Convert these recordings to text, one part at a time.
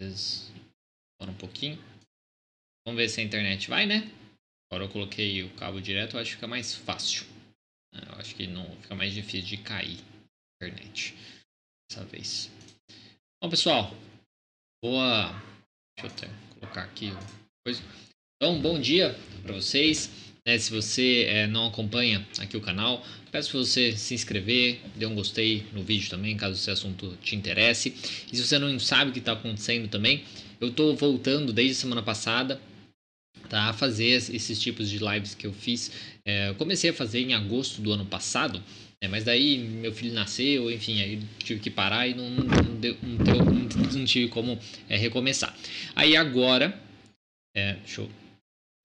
vezes um pouquinho. Vamos ver se a internet vai, né? Agora eu coloquei o cabo direto, eu acho que fica mais fácil. Eu acho que não fica mais difícil de cair a internet dessa vez. Bom, pessoal, boa. Deixa eu até colocar aqui coisa. Então, bom dia para vocês. Né, se você é, não acompanha aqui o canal, peço para você se inscrever, dê um gostei no vídeo também, caso esse assunto te interesse. E se você não sabe o que está acontecendo também, eu estou voltando desde semana passada tá, a fazer esses tipos de lives que eu fiz. É, comecei a fazer em agosto do ano passado, é, mas daí meu filho nasceu, enfim, aí tive que parar e não, não, deu, não, não tive como é, recomeçar. Aí agora, é, deixa eu,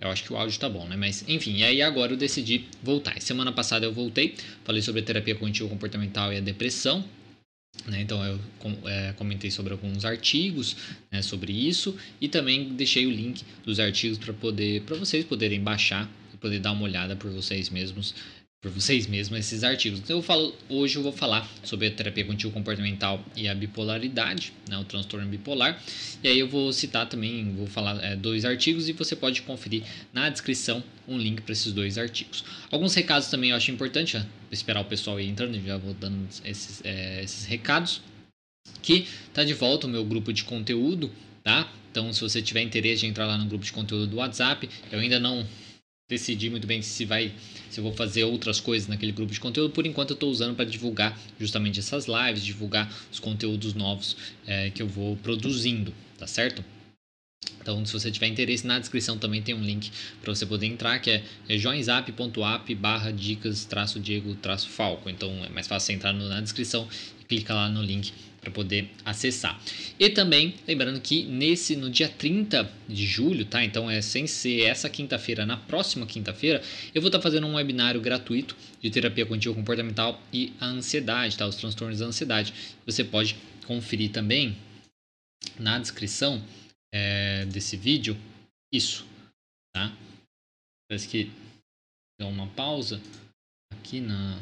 eu acho que o áudio tá bom, né? Mas enfim, aí agora eu decidi voltar. Semana passada eu voltei, falei sobre a terapia cognitivo comportamental e a depressão. Né, então eu é, comentei sobre alguns artigos né, sobre isso e também deixei o link dos artigos para poder para vocês poderem baixar e poder dar uma olhada por vocês mesmos por vocês mesmos esses artigos. Então eu falo, hoje eu vou falar sobre a terapia cognitivo comportamental e a bipolaridade, né, o transtorno bipolar. E aí eu vou citar também, vou falar é, dois artigos e você pode conferir na descrição um link para esses dois artigos. Alguns recados também eu acho importante, esperar o pessoal ir entrando, já vou dando esses, é, esses recados. Que tá de volta o meu grupo de conteúdo, tá? Então se você tiver interesse de entrar lá no grupo de conteúdo do WhatsApp, eu ainda não decidi muito bem se vai se eu vou fazer outras coisas naquele grupo de conteúdo. Por enquanto eu estou usando para divulgar justamente essas lives, divulgar os conteúdos novos é, que eu vou produzindo, tá certo? Então, se você tiver interesse, na descrição também tem um link para você poder entrar, que é, é joinzap.app barra dicas Diego Falco. Então, é mais fácil você entrar no, na descrição e clicar lá no link para poder acessar. E também, lembrando que nesse no dia 30 de julho, tá? Então é sem ser essa quinta-feira, na próxima quinta-feira, eu vou estar tá fazendo um webinário gratuito de terapia contínua comportamental e a ansiedade, tá? Os transtornos da ansiedade. Você pode conferir também na descrição é, desse vídeo isso, tá? Parece que deu uma pausa aqui na,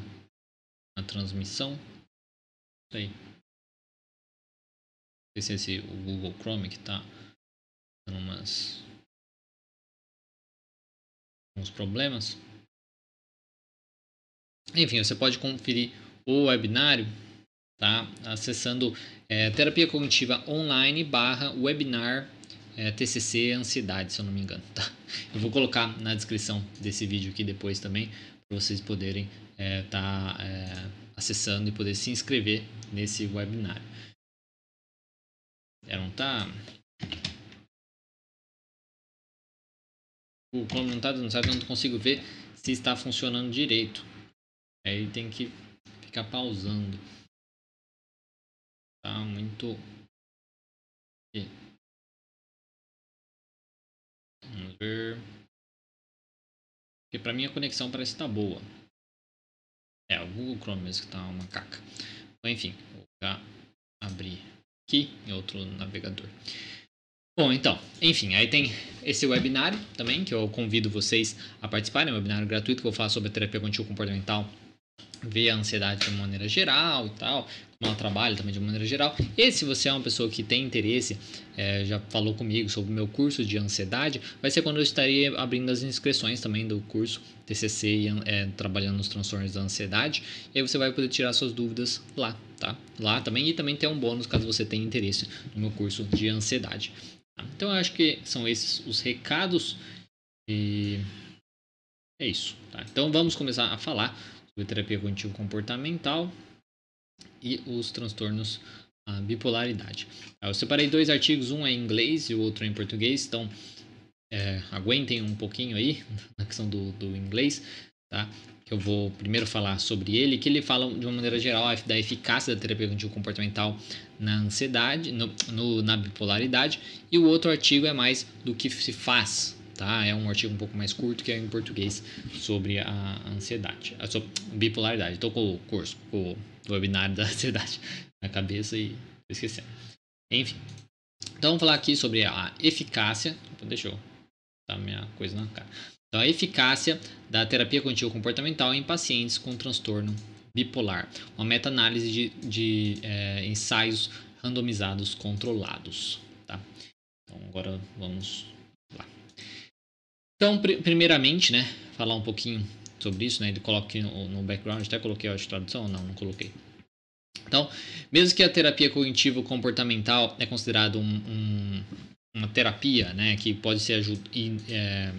na transmissão. Aí sei se é esse o Google Chrome que está dando umas uns problemas. Enfim, você pode conferir o webinário tá? acessando é, terapia cognitiva online barra webinar é, TCC ansiedade, se eu não me engano. Tá? Eu vou colocar na descrição desse vídeo aqui depois também para vocês poderem estar é, tá, é, acessando e poder se inscrever nesse webinário. É, não tá. O Chrome não tá dando certo, eu não consigo ver se está funcionando direito. Aí tem que ficar pausando. Tá muito. Vamos ver. Porque pra mim a conexão parece estar tá boa. É, o Google Chrome mesmo que tá uma caca. enfim, vou abrir aqui em outro navegador. Bom, então, enfim, aí tem esse webinário também que eu convido vocês a participarem, é um webinário gratuito que eu vou falar sobre a terapia contínua comportamental, ver a ansiedade de uma maneira geral e tal, como ela trabalha também de maneira geral. E se você é uma pessoa que tem interesse, é, já falou comigo sobre o meu curso de ansiedade, vai ser quando eu estarei abrindo as inscrições também do curso TCC, é, trabalhando nos transtornos da ansiedade, e aí você vai poder tirar suas dúvidas lá, tá? Lá também e também tem um bônus caso você tenha interesse no meu curso de ansiedade. Então eu acho que são esses os recados e é isso. Tá? Então vamos começar a falar sobre terapia cognitivo comportamental e os transtornos a bipolaridade. Eu separei dois artigos, um é em inglês e o outro é em português, então é, aguentem um pouquinho aí na questão do, do inglês, tá? eu vou primeiro falar sobre ele, que ele fala de uma maneira geral da eficácia da terapia cognitivo comportamental na ansiedade, no, no, na bipolaridade, e o outro artigo é mais do que se faz, tá? É um artigo um pouco mais curto que é em português sobre a ansiedade, a bipolaridade. Estou com o curso, com o webinário da ansiedade na cabeça e esquecendo. Enfim, então vamos falar aqui sobre a eficácia. Deixa eu botar minha coisa na cara. Então, a eficácia da terapia cognitivo comportamental em pacientes com transtorno bipolar. Uma meta-análise de, de é, ensaios randomizados controlados. tá? Então agora vamos. Então, pr primeiramente, né, falar um pouquinho sobre isso, né? Ele coloca aqui no, no background, até coloquei a tradução, não, não coloquei. Então, mesmo que a terapia cognitivo comportamental é considerado um, um, uma terapia, né, que pode ser é,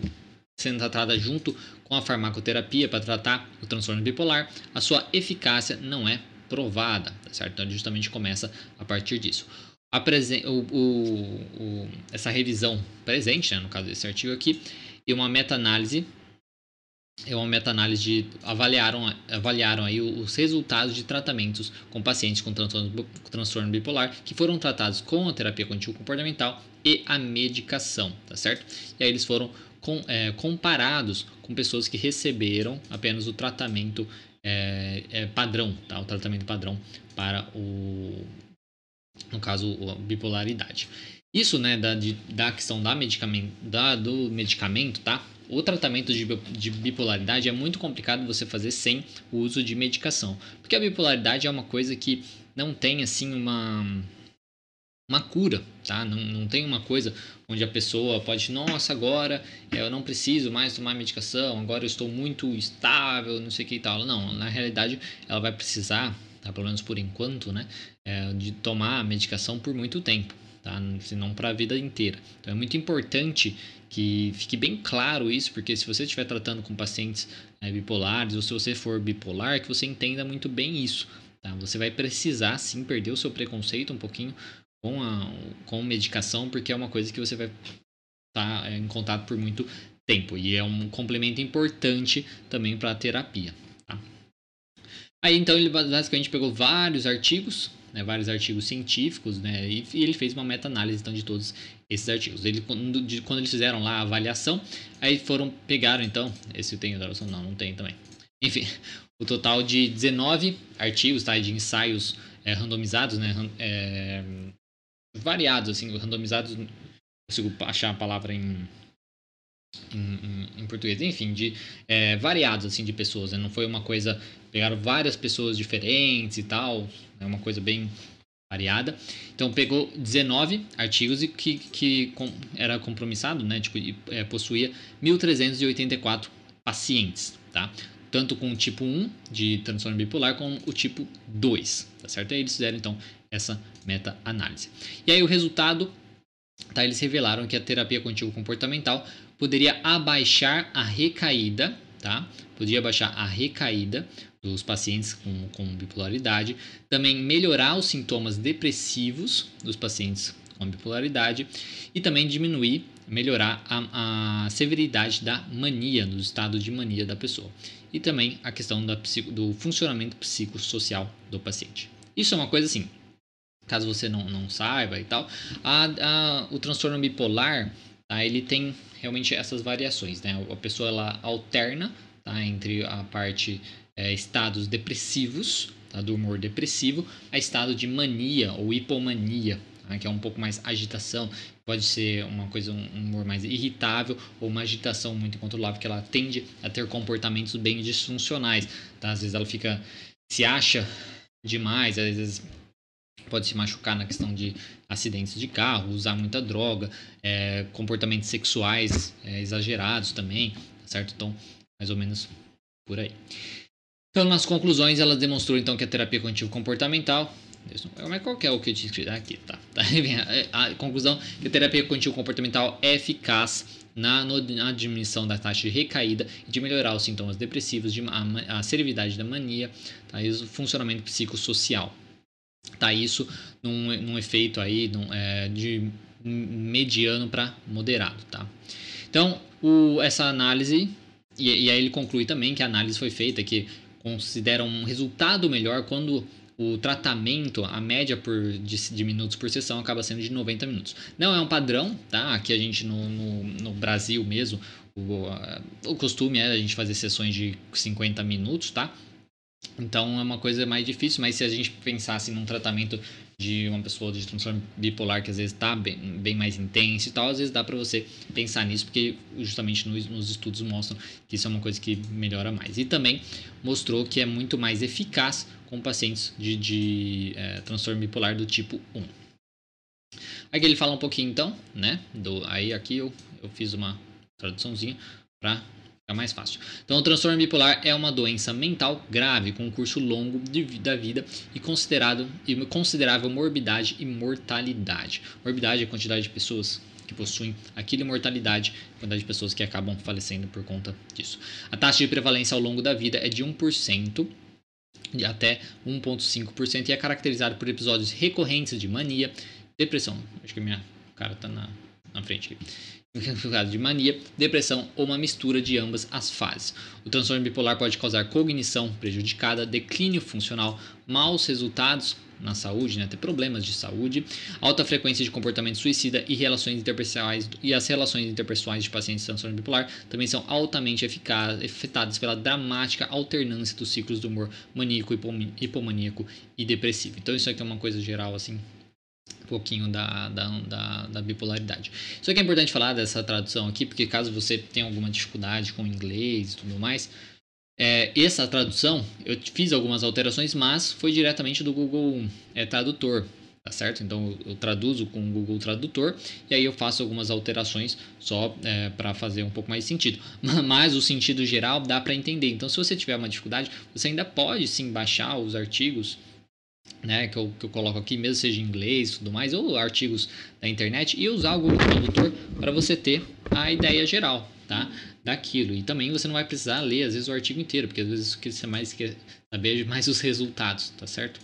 sendo tratada junto com a farmacoterapia para tratar o transtorno bipolar, a sua eficácia não é provada, tá certo? Então, justamente começa a partir disso. A o, o, o, essa revisão presente, né, no caso desse artigo aqui, e uma meta-análise é uma meta-análise de avaliaram, avaliaram aí os resultados de tratamentos com pacientes com transtorno, transtorno bipolar que foram tratados com a terapia contínua comportamental e a medicação, tá certo? E aí eles foram com, é, comparados com pessoas que receberam apenas o tratamento é, é, padrão, tá? O tratamento padrão para o, no caso, a bipolaridade. Isso, né, da, de, da questão da medicamento, da, do medicamento, tá? O tratamento de, de bipolaridade é muito complicado você fazer sem o uso de medicação, porque a bipolaridade é uma coisa que não tem assim uma uma cura, tá? Não, não tem uma coisa onde a pessoa pode, nossa, agora eu não preciso mais tomar medicação, agora eu estou muito estável, não sei o que e tal. Não, na realidade ela vai precisar, tá? pelo menos por enquanto, né, é, de tomar medicação por muito tempo, tá? Se não para a vida inteira. Então é muito importante que fique bem claro isso, porque se você estiver tratando com pacientes é, bipolares ou se você for bipolar, que você entenda muito bem isso. Tá? Você vai precisar sim perder o seu preconceito um pouquinho com a com medicação, porque é uma coisa que você vai estar tá em contato por muito tempo e é um complemento importante também para a terapia. Tá? Aí então ele basicamente pegou vários artigos, né, vários artigos científicos, né, e, e ele fez uma meta-análise então de todos esses artigos. Ele quando, de, quando eles fizeram lá a avaliação, aí foram pegaram então, esse eu tenho tradução não, não tem também. Enfim, o total de 19 artigos, tá, de ensaios é, randomizados, né, é, variados, assim, randomizados, consigo achar a palavra em, em, em, em português, enfim, de é, variados, assim, de pessoas, né? não foi uma coisa, pegaram várias pessoas diferentes e tal, é uma coisa bem variada. Então pegou 19 artigos e que, que com, era compromissado, né, tipo, é, possuía 1.384 pacientes, tá? Tanto com o tipo 1 de transtorno bipolar como o tipo 2, tá certo? E aí eles fizeram então essa meta-análise. E aí o resultado, tá, eles revelaram que a terapia contínua comportamental poderia abaixar a recaída, tá? Poderia abaixar a recaída dos pacientes com, com bipolaridade, também melhorar os sintomas depressivos dos pacientes com bipolaridade e também diminuir, melhorar a, a severidade da mania, do estado de mania da pessoa. E também a questão da, do funcionamento psicossocial do paciente. Isso é uma coisa assim, caso você não, não saiba e tal, a, a, o transtorno bipolar, tá, ele tem realmente essas variações, né? A pessoa ela alterna tá, entre a parte é, estados depressivos, tá, do humor depressivo, a estado de mania ou hipomania, tá, que é um pouco mais agitação, pode ser uma coisa, um humor mais irritável ou uma agitação muito incontrolável, que ela tende a ter comportamentos bem disfuncionais, tá? Às vezes ela fica, se acha demais, às vezes pode se machucar na questão de acidentes de carro, usar muita droga, é, comportamentos sexuais é, exagerados também, certo? Então, mais ou menos por aí. Então, nas conclusões, ela demonstrou então que a terapia cognitivo comportamental mas qual que é o que eu disse aqui, tá? A conclusão que a terapia cognitivo comportamental é eficaz na, na diminuição da taxa de recaída e de melhorar os sintomas depressivos, de, a, a severidade da mania tá? e o funcionamento psicossocial tá isso num, num efeito aí num, é, de mediano para moderado, tá? Então, o, essa análise, e, e, aí ele conclui também que a análise foi feita que considera um resultado melhor quando o tratamento, a média por, de, de, minutos por sessão acaba sendo de 90 minutos. Não é um padrão, tá? Aqui a gente no, no, no Brasil mesmo, o, o costume é a gente fazer sessões de 50 minutos, tá? Então é uma coisa mais difícil, mas se a gente pensasse num tratamento de uma pessoa de transtorno bipolar que às vezes está bem, bem mais intenso e tal, às vezes dá para você pensar nisso, porque justamente nos, nos, estudos mostram que isso é uma coisa que melhora mais. E também mostrou que é muito mais eficaz com pacientes de, de é, transtorno bipolar do tipo 1. Aqui ele fala um pouquinho então, né? Do, aí aqui eu, eu fiz uma traduçãozinha para ficar mais fácil. Então, o transtorno bipolar é uma doença mental grave com um curso longo de, da vida e considerado e considerável morbidade e mortalidade. Morbidade é a quantidade de pessoas que possuem aquilo e mortalidade, a quantidade de pessoas que acabam falecendo por conta disso. A taxa de prevalência ao longo da vida é de 1% de até 1,5% e é caracterizado por episódios recorrentes de mania, depressão. Acho que minha cara tá na, na frente aqui de mania, depressão ou uma mistura de ambas as fases. O transtorno bipolar pode causar cognição prejudicada, declínio funcional, maus resultados na saúde, né, ter problemas de saúde, alta frequência de comportamento suicida e relações interpessoais e as relações interpessoais de pacientes de transtorno bipolar também são altamente eficazes, afetadas pela dramática alternância dos ciclos do humor maníaco, hipomaníaco e depressivo. Então isso aqui é uma coisa geral assim pouquinho da, da, da, da, bipolaridade. Isso aqui é importante falar dessa tradução aqui, porque caso você tenha alguma dificuldade com inglês e tudo mais, é, essa tradução eu fiz algumas alterações, mas foi diretamente do Google é, Tradutor, tá certo? Então eu traduzo com o Google Tradutor e aí eu faço algumas alterações só é, para fazer um pouco mais sentido. Mas o sentido geral dá para entender. Então se você tiver uma dificuldade, você ainda pode sim baixar os artigos né, que, eu, que eu coloco aqui, mesmo seja em inglês e tudo mais, ou artigos da internet, e usar o Google Tradutor para você ter a ideia geral, tá? Daquilo. E também você não vai precisar ler, às vezes, o artigo inteiro, porque às vezes o que você mais quer saber é mais os resultados, tá certo?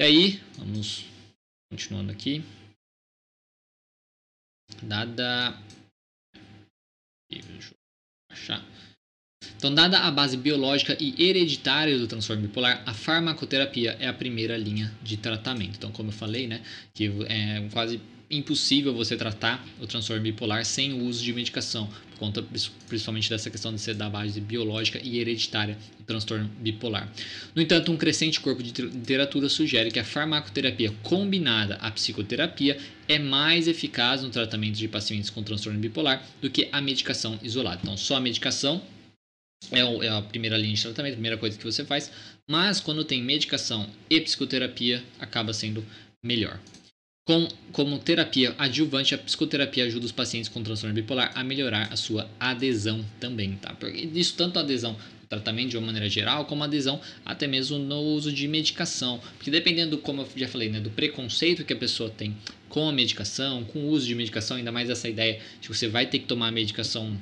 E aí, vamos continuando aqui. Dada. Deixa eu achar. Então, dada a base biológica e hereditária do transtorno bipolar, a farmacoterapia é a primeira linha de tratamento. Então, como eu falei, né, que é quase impossível você tratar o transtorno bipolar sem o uso de medicação, por conta principalmente dessa questão de ser da base biológica e hereditária do transtorno bipolar. No entanto, um crescente corpo de literatura sugere que a farmacoterapia combinada à psicoterapia é mais eficaz no tratamento de pacientes com transtorno bipolar do que a medicação isolada. Então, só a medicação é, é a primeira linha de tratamento, a primeira coisa que você faz, mas quando tem medicação e psicoterapia, acaba sendo melhor. Com, como terapia adjuvante, a psicoterapia ajuda os pacientes com transtorno bipolar a melhorar a sua adesão também, tá? Porque isso tanto a adesão no tratamento de uma maneira geral, como a adesão até mesmo no uso de medicação. Porque dependendo, como eu já falei, né, do preconceito que a pessoa tem com a medicação, com o uso de medicação, ainda mais essa ideia de que você vai ter que tomar a medicação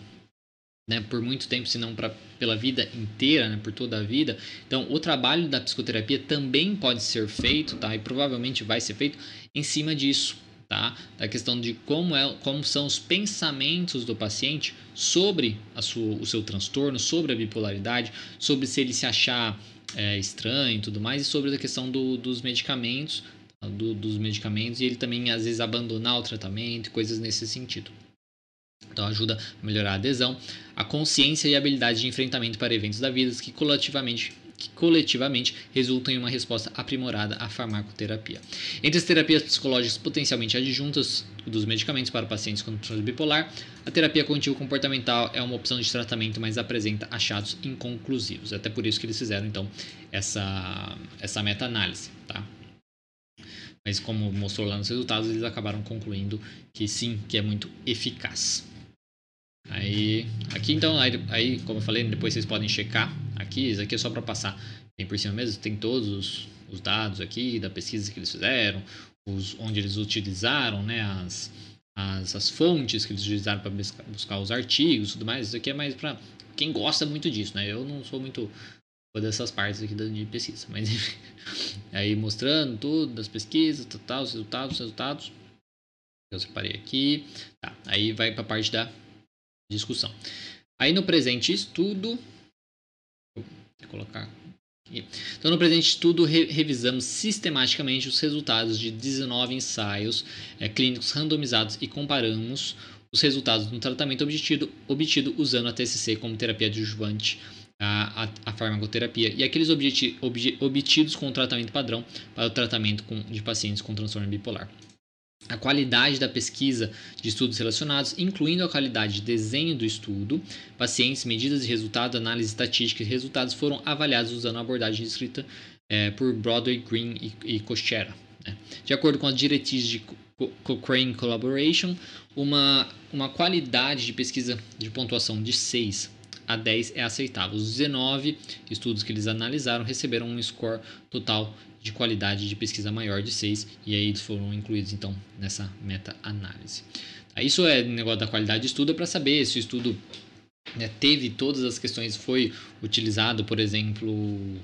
né, por muito tempo, se não pela vida inteira, né, por toda a vida. Então, o trabalho da psicoterapia também pode ser feito, tá? E provavelmente vai ser feito em cima disso, tá? Da questão de como, é, como são os pensamentos do paciente sobre a sua, o seu transtorno, sobre a bipolaridade, sobre se ele se achar é, estranho e tudo mais, e sobre a questão do, dos medicamentos, tá? do, dos medicamentos, e ele também às vezes abandonar o tratamento, coisas nesse sentido. Então ajuda a melhorar a adesão, a consciência e a habilidade de enfrentamento para eventos da vida que coletivamente que coletivamente resultam em uma resposta aprimorada à farmacoterapia. Entre as terapias psicológicas potencialmente adjuntas dos medicamentos para pacientes com transtorno bipolar, a terapia cognitivo comportamental é uma opção de tratamento, mas apresenta achados inconclusivos. É até por isso que eles fizeram então essa essa meta-análise, tá? Mas como mostrou lá nos resultados, eles acabaram concluindo que sim, que é muito eficaz. Aí, aqui então, aí, aí, como eu falei, depois vocês podem checar aqui, isso aqui é só para passar. Bem por cima mesmo, tem todos os, os, dados aqui da pesquisa que eles fizeram, os, onde eles utilizaram, né, as, as, as fontes que eles utilizaram para buscar, buscar, os artigos e tudo mais, isso aqui é mais para quem gosta muito disso, né, eu não sou muito dessas partes aqui de pesquisa, mas enfim, aí mostrando tudo das pesquisas, tal, os resultados, os resultados, eu separei aqui, tá, aí vai para a parte da discussão. Aí no presente estudo, vou colocar aqui. Então no presente estudo re revisamos sistematicamente os resultados de 19 ensaios é, clínicos randomizados e comparamos os resultados no tratamento obtido, obtido usando a TCC como terapia adjuvante a, a, farmacoterapia e aqueles obti, ob, obtidos com o tratamento padrão para o tratamento com, de pacientes com transtorno bipolar a qualidade da pesquisa de estudos relacionados, incluindo a qualidade de desenho do estudo, pacientes, medidas de resultado, análise estatística e resultados foram avaliados usando a abordagem descrita é, por Broadway, Green e, e Cochera. Né? De acordo com as diretrizes de Cochrane Collaboration, uma, uma qualidade de pesquisa de pontuação de 6 a 10 é aceitável. Os 19 estudos que eles analisaram receberam um score total de qualidade de pesquisa maior de 6 e aí eles foram incluídos então nessa meta-análise. Isso é negócio da qualidade de estudo é para saber se o estudo né, teve todas as questões, foi utilizado, por exemplo,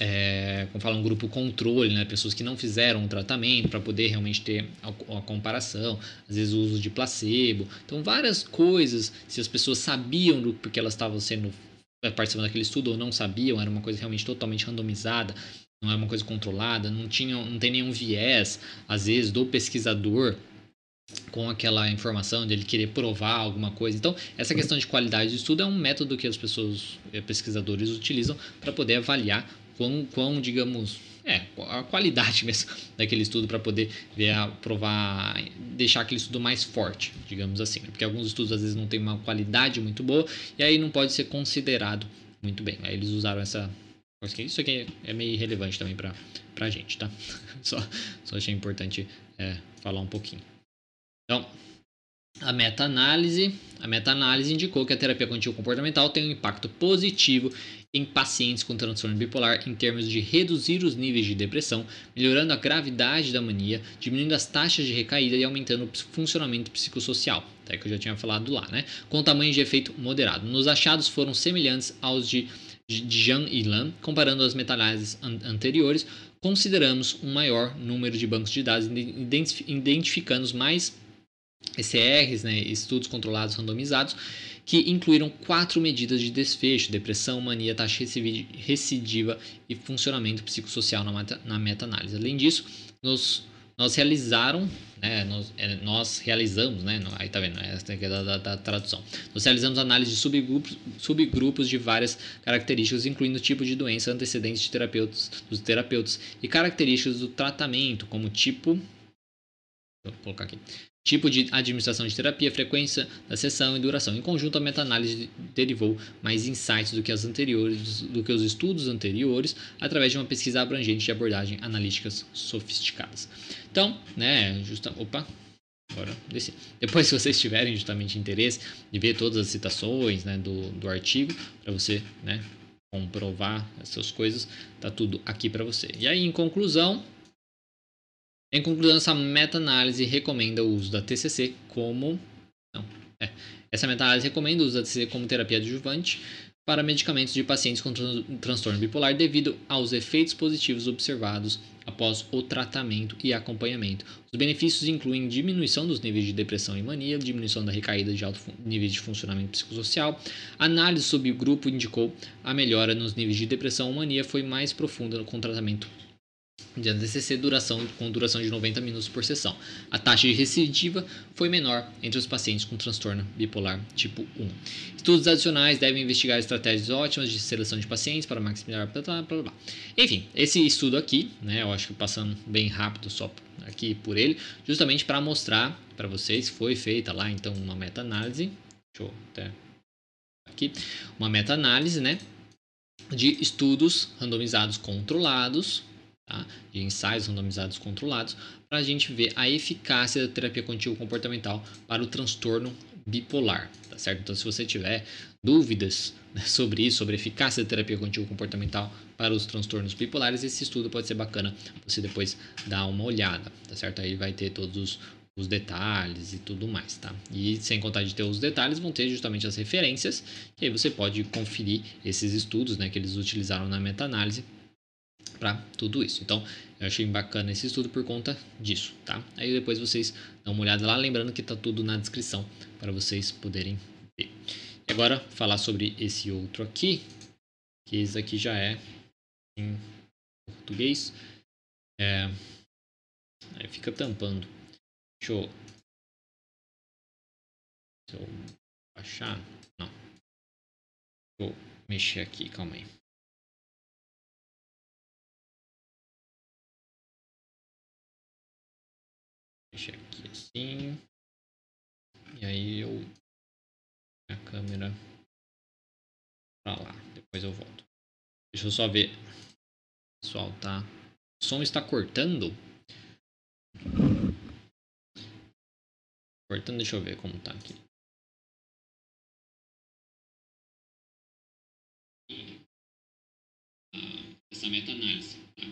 é, como fala, um grupo controle, né, pessoas que não fizeram o tratamento para poder realmente ter a, comparação, às vezes o uso de placebo. Então, várias coisas, se as pessoas sabiam do porque elas estavam sendo é, participando daquele estudo ou não sabiam, era uma coisa realmente totalmente randomizada, não era uma coisa controlada, não, tinha, não tem nenhum viés, às vezes, do pesquisador com aquela informação de ele querer provar alguma coisa. Então, essa questão de qualidade de estudo é um método que as pessoas, eh, pesquisadores, utilizam para poder avaliar quão, quão, digamos, é, a qualidade mesmo daquele estudo para poder ver, provar, deixar aquele estudo mais forte, digamos assim. Porque alguns estudos às vezes não têm uma qualidade muito boa e aí não pode ser considerado muito bem. Aí eles usaram essa. Isso aqui é meio irrelevante também para a gente, tá? Só, só achei importante é, falar um pouquinho. Então, a meta-análise, a meta-análise indicou que a terapia contínua comportamental tem um impacto positivo em pacientes com transtorno bipolar em termos de reduzir os níveis de depressão, melhorando a gravidade da mania, diminuindo as taxas de recaída e aumentando o funcionamento psicossocial, até que eu já tinha falado lá, né? Com tamanho de efeito moderado. Nos achados foram semelhantes aos de Jean e Lan, comparando as meta-análises an anteriores, consideramos um maior número de bancos de dados, identificando os mais ECRs, né, estudos controlados randomizados, que incluíram quatro medidas de desfecho: depressão, mania, taxa recidiva e funcionamento psicossocial na meta-análise. Além disso, nos, nós realizaram, né, nós, é, nós, realizamos, né, aí tá vendo, essa é da, da, da, tradução. Nós realizamos análise de subgrupos, subgrupos de várias características, incluindo tipo de doença, antecedentes de terapeutas, dos terapeutas e características do tratamento, como tipo. Vou colocar aqui tipo de administração de terapia, frequência da sessão e duração. Em conjunto, a meta-análise derivou mais insights do que, as anteriores, do que os estudos anteriores, através de uma pesquisa abrangente de abordagem analíticas sofisticadas. Então, né, justa, opa, Agora, descer. Depois, se vocês tiverem justamente interesse de ver todas as citações né, do, do artigo, para você né, comprovar essas coisas, tá tudo aqui para você. E aí, em conclusão, em conclusão, essa meta-análise recomenda o uso da TCC como. Não, é. Essa meta-análise recomenda o uso da TCC como terapia adjuvante para medicamentos de pacientes com transtorno bipolar devido aos efeitos positivos observados após o tratamento e acompanhamento. Os benefícios incluem diminuição dos níveis de depressão e mania, diminuição da recaída de alto níveis de funcionamento psicossocial. A análise sobre o grupo indicou a melhora nos níveis de depressão e mania foi mais profunda com tratamento de ADCC duração, com duração de 90 minutos por sessão. A taxa de recidiva foi menor entre os pacientes com transtorno bipolar tipo 1. Estudos adicionais devem investigar estratégias ótimas de seleção de pacientes para maximizar. Blá, blá, blá, blá. Enfim, esse estudo aqui, né, eu acho que passando bem rápido só aqui por ele, justamente para mostrar para vocês, foi feita lá então uma meta-análise. Deixa eu até aqui, uma meta-análise, né, de estudos randomizados controlados tá? de ensaios randomizados controlados, para a gente ver a eficácia da terapia contínua comportamental para o transtorno bipolar, tá certo? Então, se você tiver dúvidas né, sobre isso, sobre a eficácia da terapia contínua comportamental para os transtornos bipolares, esse estudo pode ser bacana você depois dar uma olhada, tá certo? Aí vai ter todos os, os detalhes e tudo mais, tá? E sem contar de ter os detalhes, vão ter justamente as referências, que aí você pode conferir esses estudos, né, que eles utilizaram na meta-análise para tudo isso. Então, eu achei bacana esse estudo por conta disso, tá? Aí depois vocês dão uma olhada lá, lembrando que tá tudo na descrição para vocês poderem ver. E agora, falar sobre esse outro aqui, que esse aqui já é em português. É... Aí fica tampando. Deixa eu... Deixa eu baixar. Não. Vou mexer aqui, calma aí. Deixa aqui assim. E aí eu a câmera pra lá. Depois eu volto. Deixa eu só ver. Pessoal, tá? O som está cortando? Cortando, deixa eu ver como tá aqui. Essa meta-análise. Tá?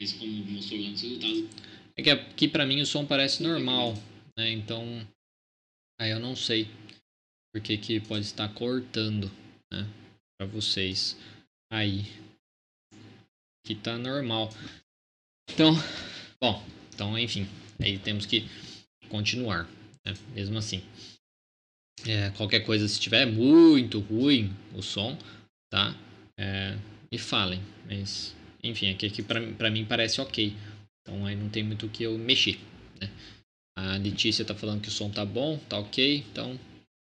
Mas como mostrou lá nos resultados. É que aqui pra mim o som parece normal, né? Então. Aí eu não sei por que, pode estar cortando, né? Pra vocês. Aí. Aqui tá normal. Então. Bom, então enfim. Aí temos que continuar, né? Mesmo assim. É, qualquer coisa, se estiver muito ruim o som, tá? É, me falem. Mas, enfim, aqui, aqui pra, pra mim parece ok. Então aí não tem muito o que eu mexer, né? A Letícia tá falando que o som tá bom, tá ok, então,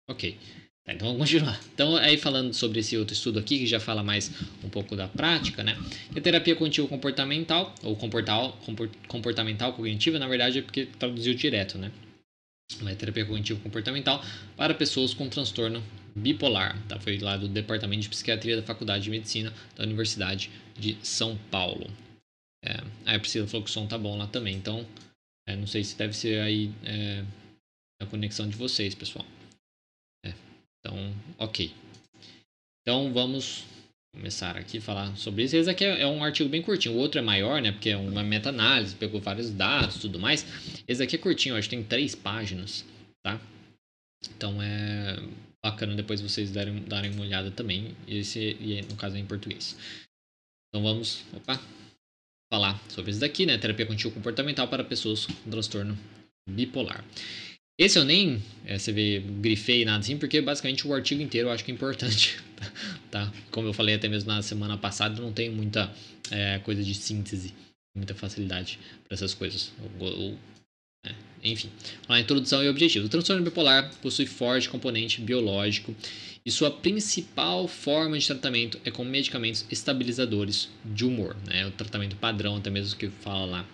ok. Tá, então vamos continuar. Então, aí falando sobre esse outro estudo aqui, que já fala mais um pouco da prática, né? E a terapia contínua comportamental, ou comportal, comportamental cognitiva, na verdade é porque traduziu direto, né? Terapia cognitivo comportamental para pessoas com transtorno bipolar. Tá? Foi lá do Departamento de Psiquiatria da Faculdade de Medicina da Universidade de São Paulo. É, a Priscila falou que o som tá bom lá também, então é, não sei se deve ser aí é, a conexão de vocês, pessoal. É, então, ok. Então vamos começar aqui a falar sobre isso. Esse aqui é, é um artigo bem curtinho. O outro é maior, né? Porque é uma meta-análise, pegou vários dados tudo mais. Esse aqui é curtinho, acho que tem três páginas, tá? Então é bacana depois vocês darem, darem uma olhada também. Esse, no caso é em português. Então vamos opa, falar sobre isso daqui, né? Terapia contínua comportamental para pessoas com transtorno bipolar. Esse eu nem, é, você vê, grifei nada assim, porque basicamente o artigo inteiro eu acho que é importante, tá? Como eu falei até mesmo na semana passada, não tenho muita é, coisa de síntese, muita facilidade para essas coisas. é, enfim, a introdução e objetivo. O transtorno bipolar possui forte componente biológico e sua principal forma de tratamento é com medicamentos estabilizadores de humor. Né? O tratamento padrão, até mesmo que fala lá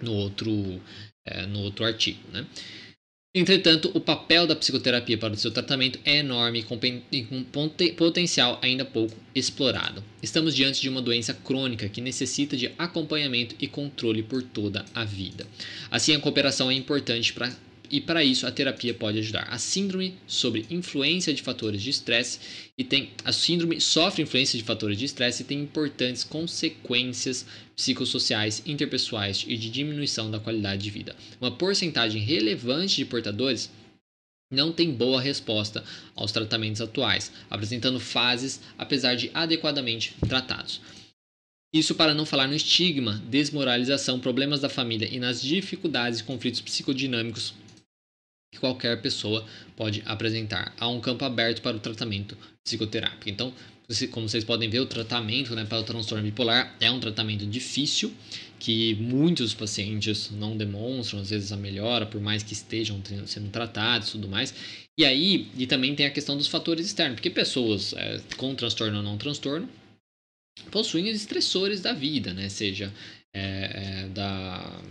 no outro, é, no outro artigo. Né? Entretanto, o papel da psicoterapia para o seu tratamento é enorme e com potencial ainda pouco explorado. Estamos diante de uma doença crônica que necessita de acompanhamento e controle por toda a vida. Assim, a cooperação é importante para e para isso a terapia pode ajudar. A síndrome sobre influência de fatores de estresse e tem a síndrome sofre influência de fatores de estresse e tem importantes consequências psicossociais, interpessoais e de diminuição da qualidade de vida. Uma porcentagem relevante de portadores não tem boa resposta aos tratamentos atuais, apresentando fases apesar de adequadamente tratados. Isso para não falar no estigma, desmoralização, problemas da família e nas dificuldades e conflitos psicodinâmicos que qualquer pessoa pode apresentar. Há um campo aberto para o tratamento psicoterápico. Então, como vocês podem ver, o tratamento né, para o transtorno bipolar é um tratamento difícil que muitos pacientes não demonstram, às vezes, a melhora, por mais que estejam sendo tratados e tudo mais. E aí, e também tem a questão dos fatores externos, porque pessoas é, com transtorno ou não transtorno possuem os estressores da vida, né? Seja é, é, da,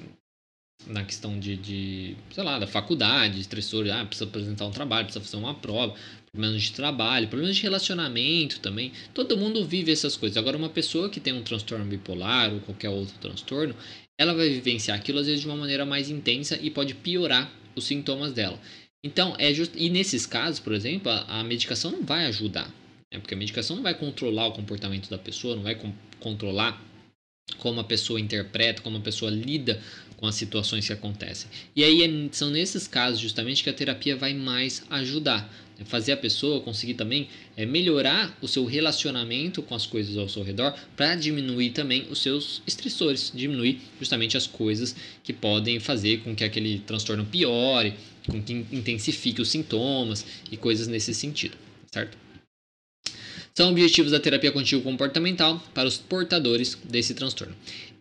na questão de, de, sei lá, da faculdade, estressores, ah, precisa apresentar um trabalho, precisa fazer uma prova, problemas de trabalho, problemas de relacionamento também. Todo mundo vive essas coisas. Agora, uma pessoa que tem um transtorno bipolar ou qualquer outro transtorno, ela vai vivenciar aquilo às vezes de uma maneira mais intensa e pode piorar os sintomas dela. Então, é just... e nesses casos, por exemplo, a, a medicação não vai ajudar. Né? Porque a medicação não vai controlar o comportamento da pessoa, não vai com... controlar como a pessoa interpreta, como a pessoa lida com as situações que acontecem. E aí é, são nesses casos justamente que a terapia vai mais ajudar. Né? Fazer a pessoa conseguir também é, melhorar o seu relacionamento com as coisas ao seu redor para diminuir também os seus estressores, diminuir justamente as coisas que podem fazer com que aquele transtorno piore, com que intensifique os sintomas e coisas nesse sentido, certo? São objetivos da terapia contínua comportamental para os portadores desse transtorno.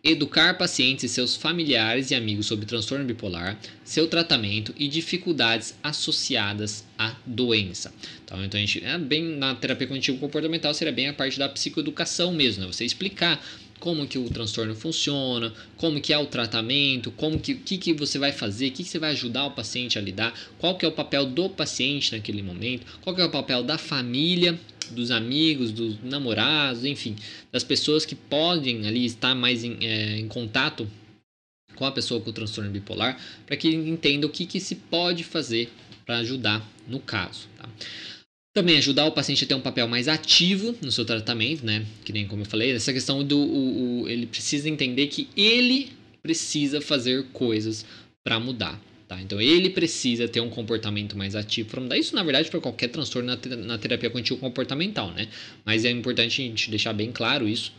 Educar pacientes e seus familiares e amigos sobre transtorno bipolar, seu tratamento e dificuldades associadas à doença. Então, então a gente, é bem na terapia contínua comportamental seria bem a parte da psicoeducação mesmo, né? Você explicar como que o transtorno funciona, como que é o tratamento, como que, que, que você vai fazer, o que, que você vai ajudar o paciente a lidar, qual que é o papel do paciente naquele momento, qual que é o papel da família dos amigos, dos namorados, enfim, das pessoas que podem ali estar mais em, é, em contato com a pessoa com o transtorno bipolar, para que entenda o que, que se pode fazer para ajudar no caso. Tá? Também ajudar o paciente a ter um papel mais ativo no seu tratamento, né? Que nem como eu falei, essa questão do o, o, ele precisa entender que ele precisa fazer coisas para mudar. Tá? Então ele precisa ter um comportamento mais ativo para mudar. Isso, na verdade, para qualquer transtorno na, terapia contínua comportamental, né? Mas é importante a gente deixar bem claro isso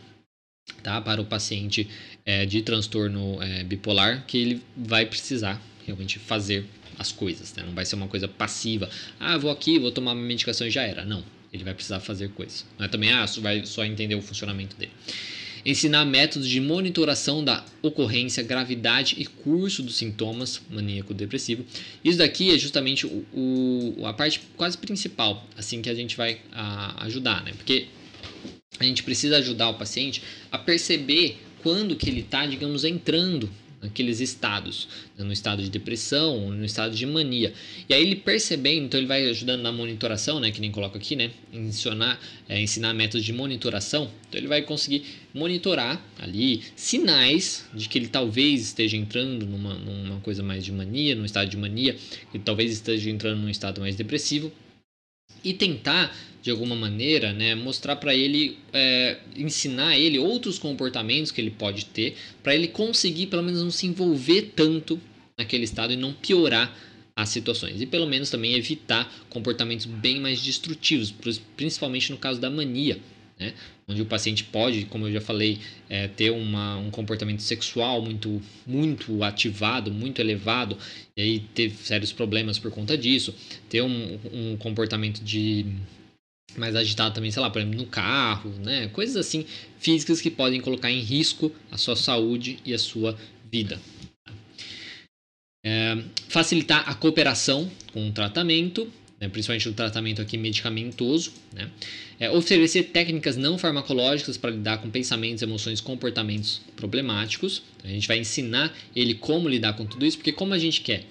tá? para o paciente é, de transtorno é, bipolar, que ele vai precisar realmente fazer as coisas, né? não vai ser uma coisa passiva. Ah, vou aqui, vou tomar minha medicação e já era. Não, ele vai precisar fazer coisas. Não é também, ah, vai só entender o funcionamento dele. Ensinar métodos de monitoração da ocorrência, gravidade e curso dos sintomas maníaco-depressivo. Isso daqui é justamente o, o, a parte quase principal, assim que a gente vai a, ajudar, né? Porque a gente precisa ajudar o paciente a perceber quando que ele está, digamos, entrando naqueles estados, né, no estado de depressão, no estado de mania. E aí ele percebendo, então ele vai ajudando na monitoração, né, que nem coloca aqui, né, ensinar, é, ensinar métodos de monitoração. Então ele vai conseguir monitorar ali sinais de que ele talvez esteja entrando numa, numa coisa mais de mania, num estado de mania, que talvez esteja entrando num estado mais depressivo e tentar de alguma maneira, né, mostrar para ele, é, ensinar ele outros comportamentos que ele pode ter, para ele conseguir pelo menos não se envolver tanto naquele estado e não piorar as situações. E pelo menos também evitar comportamentos bem mais destrutivos, principalmente no caso da mania, né? onde o paciente pode, como eu já falei, é, ter uma, um comportamento sexual muito, muito ativado, muito elevado, e aí ter sérios problemas por conta disso, ter um, um comportamento de mais agitado também, sei lá, por exemplo, no carro, né? Coisas assim físicas que podem colocar em risco a sua saúde e a sua vida. É, facilitar a cooperação com o tratamento, né? principalmente o tratamento aqui medicamentoso, né? É, oferecer técnicas não farmacológicas para lidar com pensamentos, emoções, comportamentos problemáticos. A gente vai ensinar ele como lidar com tudo isso, porque como a gente quer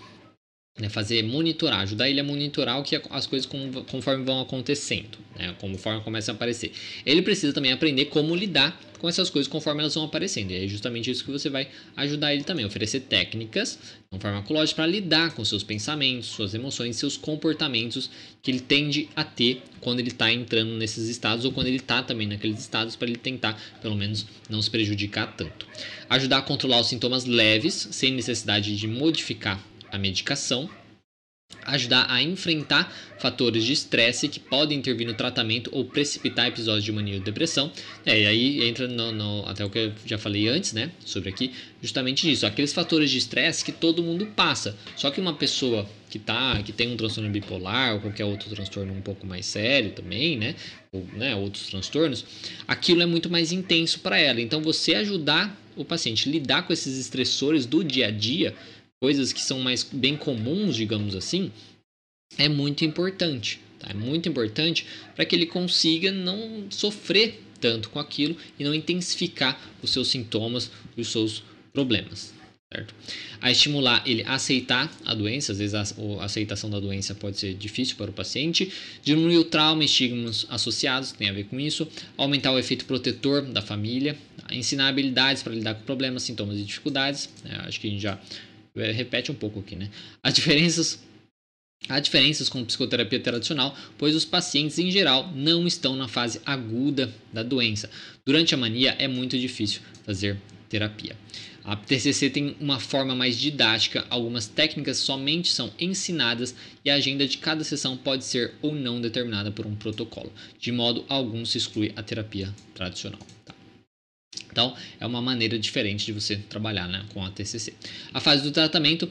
né, fazer monitorar, ajudar ele a monitorar o que as coisas conforme vão acontecendo, né, conforme começam a aparecer. Ele precisa também aprender como lidar com essas coisas conforme elas vão aparecendo. E é justamente isso que você vai ajudar ele também, oferecer técnicas não farmacológicas para lidar com seus pensamentos, suas emoções, seus comportamentos que ele tende a ter quando ele está entrando nesses estados ou quando ele está também naqueles estados para ele tentar, pelo menos, não se prejudicar tanto. Ajudar a controlar os sintomas leves sem necessidade de modificar a medicação, ajudar a enfrentar fatores de estresse que podem intervir no tratamento ou precipitar episódios de mania ou depressão. É, e aí entra no, no, até o que eu já falei antes, né, sobre aqui, justamente isso, aqueles fatores de estresse que todo mundo passa. Só que uma pessoa que tá, que tem um transtorno bipolar ou qualquer outro transtorno um pouco mais sério também, né, ou né, outros transtornos, aquilo é muito mais intenso para ela. Então você ajudar o paciente a lidar com esses estressores do dia a dia coisas que são mais bem comuns, digamos assim, é muito importante. Tá? É muito importante para que ele consiga não sofrer tanto com aquilo e não intensificar os seus sintomas, os seus problemas. Certo? A estimular ele a aceitar a doença, às vezes a, a, aceitação da doença pode ser difícil para o paciente, diminuir o trauma e estigmas associados, tem a ver com isso, aumentar o efeito protetor da família, ensinar habilidades para lidar com problemas, sintomas e dificuldades, né? acho que a gente já repete um pouco aqui, né? As diferenças Há diferenças com psicoterapia tradicional, pois os pacientes em geral não estão na fase aguda da doença. Durante a mania é muito difícil fazer terapia. A TCC tem uma forma mais didática, algumas técnicas somente são ensinadas e a agenda de cada sessão pode ser ou não determinada por um protocolo. De modo algum se exclui a terapia tradicional. Tá? Então, é uma maneira diferente de você trabalhar né, com a TCC. A fase do tratamento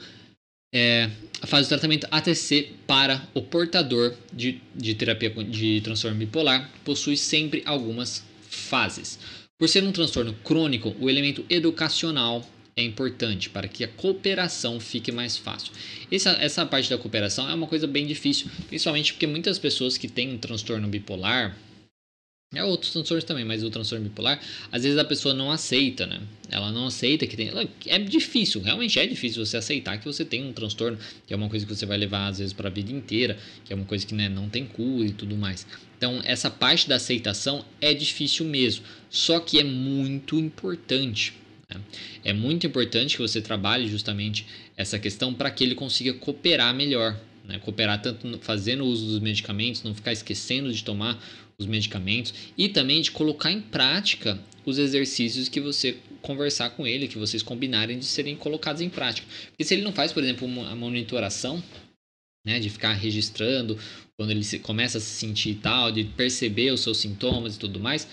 é a fase do tratamento ATC para o portador de, de terapia de transtorno bipolar possui sempre algumas fases. Por ser um transtorno crônico, o elemento educacional é importante para que a cooperação fique mais fácil. Essa, essa parte da cooperação é uma coisa bem difícil, principalmente porque muitas pessoas que têm um transtorno bipolar, é outros transtornos também, mas o transtorno bipolar, às vezes a pessoa não aceita, né? Ela não aceita que tem. É difícil, realmente é difícil você aceitar que você tem um transtorno, que é uma coisa que você vai levar às vezes para a vida inteira, que é uma coisa que né, não tem cura e tudo mais. Então, essa parte da aceitação é difícil mesmo, só que é muito importante. Né? É muito importante que você trabalhe justamente essa questão para que ele consiga cooperar melhor. Né? Cooperar tanto fazendo uso dos medicamentos, não ficar esquecendo de tomar os medicamentos e também de colocar em prática os exercícios que você conversar com ele, que vocês combinarem de serem colocados em prática. Porque se ele não faz, por exemplo, uma monitoração, né, de ficar registrando quando ele começa a se sentir e tal, de perceber os seus sintomas e tudo mais,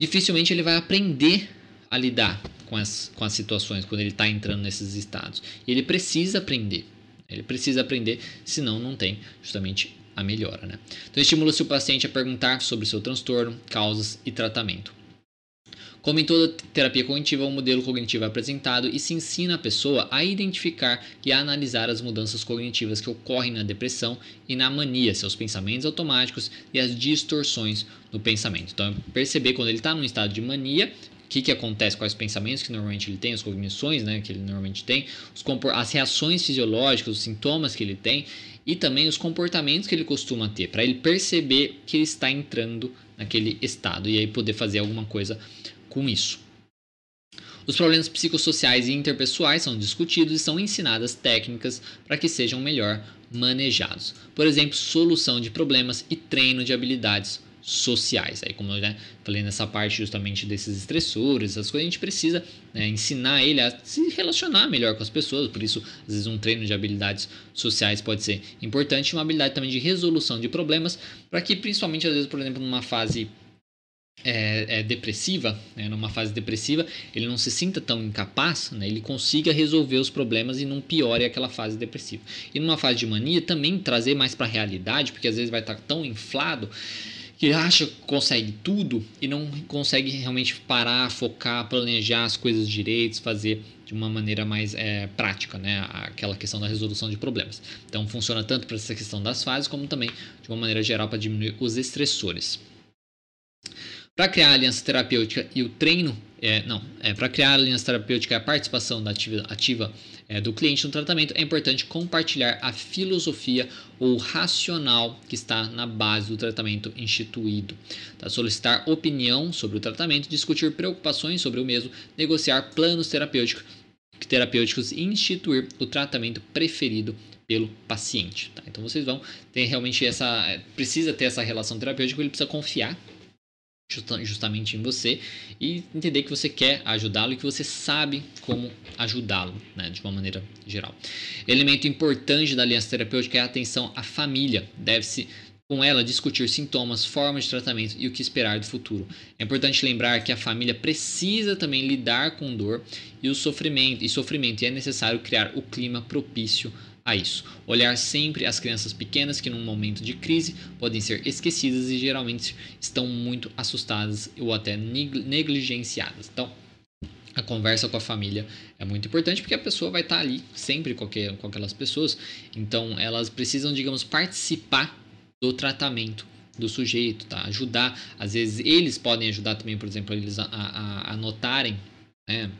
dificilmente ele vai aprender a lidar com as, com as situações quando ele está entrando nesses estados. E ele precisa aprender. Ele precisa aprender, senão não tem justamente a melhora. Né? Então, estimula-se o paciente a perguntar sobre seu transtorno, causas e tratamento. Como em toda terapia cognitiva, o um modelo cognitivo é apresentado e se ensina a pessoa a identificar e a analisar as mudanças cognitivas que ocorrem na depressão e na mania, seus pensamentos automáticos e as distorções no pensamento. Então, perceber quando ele está num estado de mania, o que, que acontece, quais pensamentos que normalmente ele tem, as cognições né, que ele normalmente tem, as reações fisiológicas, os sintomas que ele tem e também os comportamentos que ele costuma ter, para ele perceber que ele está entrando naquele estado e aí poder fazer alguma coisa com isso. Os problemas psicossociais e interpessoais são discutidos e são ensinadas técnicas para que sejam melhor manejados. Por exemplo, solução de problemas e treino de habilidades sociais. Aí, como eu já falei nessa parte justamente desses estressores, essas coisas, a gente precisa né, ensinar ele a se relacionar melhor com as pessoas. Por isso, às vezes, um treino de habilidades sociais pode ser importante. Uma habilidade também de resolução de problemas, para que, principalmente, às vezes, por exemplo, numa fase é, é, depressiva, né, numa fase depressiva, ele não se sinta tão incapaz, né, ele consiga resolver os problemas e não piore aquela fase depressiva. E numa fase de mania, também trazer mais para a realidade, porque às vezes vai estar tá tão inflado que acha que consegue tudo e não consegue realmente parar, focar, planejar as coisas direitos, fazer de uma maneira mais é, prática, né? aquela questão da resolução de problemas. Então funciona tanto para essa questão das fases, como também de uma maneira geral para diminuir os estressores. Para criar a aliança terapêutica e o treino, é, não, é, para criar a aliança terapêutica e a participação da ativa, ativa é, do cliente no tratamento, é importante compartilhar a filosofia ou racional que está na base do tratamento instituído. Tá? Solicitar opinião sobre o tratamento, discutir preocupações sobre o mesmo, negociar planos terapêuticos, terapêuticos e instituir o tratamento preferido pelo paciente. Tá? Então vocês vão ter realmente essa. É, precisa ter essa relação terapêutica, ele precisa confiar justamente em você e entender que você quer ajudá-lo e que você sabe como ajudá-lo, né, de uma maneira geral. Elemento importante da aliança terapêutica é a atenção à família. Deve-se com ela discutir sintomas, formas de tratamento e o que esperar do futuro. É importante lembrar que a família precisa também lidar com dor e o sofrimento e sofrimento e é necessário criar o clima propício a isso. Olhar sempre as crianças pequenas que, num momento de crise, podem ser esquecidas e geralmente estão muito assustadas ou até negligenciadas. Então, a conversa com a família é muito importante porque a pessoa vai estar ali sempre com, com aquelas pessoas. Então, elas precisam, digamos, participar do tratamento do sujeito, tá? Ajudar. Às vezes, eles podem ajudar também, por exemplo, eles a notarem, né?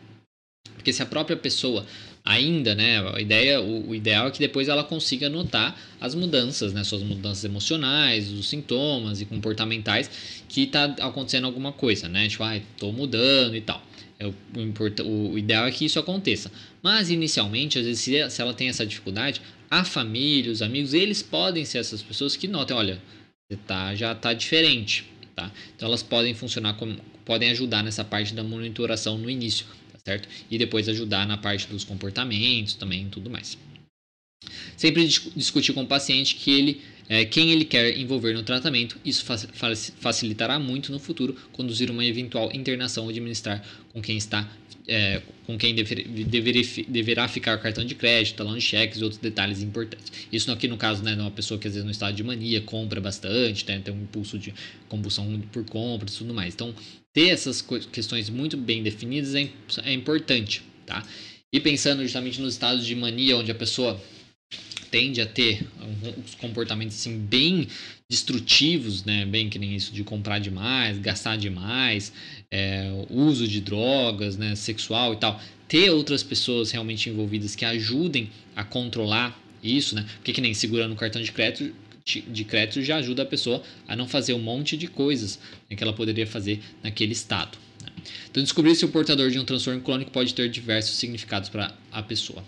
Porque se a própria pessoa ainda, né? A ideia, o, o, ideal é que depois ela consiga notar as mudanças, né? Suas mudanças emocionais, os sintomas e comportamentais que está acontecendo alguma coisa, né? Tipo, ah, tô mudando e tal. É o, o, o, ideal é que isso aconteça. Mas inicialmente, às vezes, se, se ela tem essa dificuldade, a família, os amigos, eles podem ser essas pessoas que notem, olha, você tá, já tá diferente, tá? Então elas podem funcionar como podem ajudar nessa parte da monitoração no início certo? E depois ajudar na parte dos comportamentos também e tudo mais. Sempre discutir com o paciente que ele, é, quem ele quer envolver no tratamento. Isso facilitará muito no futuro conduzir uma eventual internação ou administrar com quem está é, com quem dever, dever, deverá ficar cartão de crédito, talão de cheques e outros detalhes importantes. Isso aqui no caso né, de uma pessoa que às vezes no estado de mania compra bastante, né, tem um impulso de compulsão por compra e tudo mais. Então, ter essas questões muito bem definidas é, é importante, tá? E pensando justamente nos estados de mania, onde a pessoa tende a ter comportamentos assim bem destrutivos, né? Bem que nem isso de comprar demais, gastar demais, é, uso de drogas, né? Sexual e tal. Ter outras pessoas realmente envolvidas que ajudem a controlar isso, né? Porque que nem segurando o cartão de crédito, de crédito já ajuda a pessoa a não fazer um monte de coisas né, que ela poderia fazer naquele estado. Né? Então, descobrir se o portador de um transtorno crônico pode ter diversos significados para a pessoa.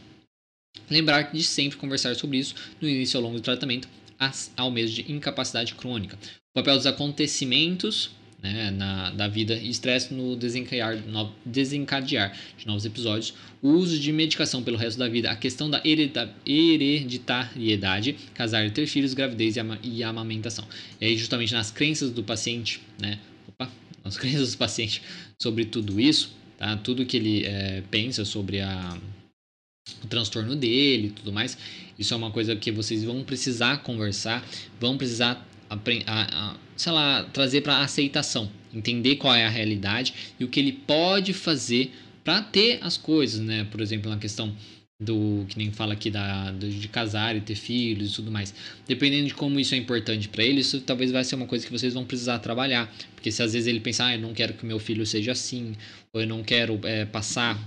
Lembrar de sempre conversar sobre isso no início ao longo do tratamento, ao mesmo de incapacidade crônica. O papel dos acontecimentos né, na, da vida e estresse no desencadear, no, desencadear de novos episódios, o uso de medicação pelo resto da vida, a questão da hereditariedade, casar e ter filhos, gravidez e, ama, e amamentação. E aí, justamente nas crenças do paciente, né, opa, nas crenças do paciente sobre tudo isso, tá, tudo que ele é, pensa sobre a, o transtorno dele e tudo mais, isso é uma coisa que vocês vão precisar conversar, vão precisar a, a, sei lá, trazer para aceitação, entender qual é a realidade e o que ele pode fazer para ter as coisas, né? Por exemplo, na questão do que nem fala aqui da de casar e ter filhos e tudo mais. Dependendo de como isso é importante para ele, isso talvez vai ser uma coisa que vocês vão precisar trabalhar, porque se às vezes ele pensar, ah, eu não quero que meu filho seja assim, ou eu não quero é, passar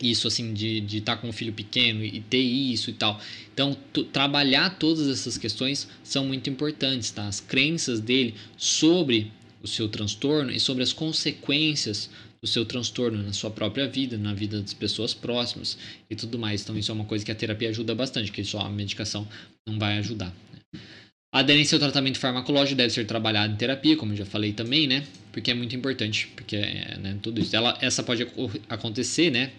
isso assim de estar tá com um filho pequeno e ter isso e tal. Então, trabalhar todas essas questões são muito importantes, tá? As crenças dele sobre o seu transtorno e sobre as consequências do seu transtorno na sua própria vida, na vida das pessoas próximas e tudo mais. Então, isso é uma coisa que a terapia ajuda bastante, que só a medicação não vai ajudar. Né? A aderência ao tratamento farmacológico deve ser trabalhada em terapia, como eu já falei também, né? Porque é muito importante, porque é, né, tudo isso. Ela, essa pode acontecer, né?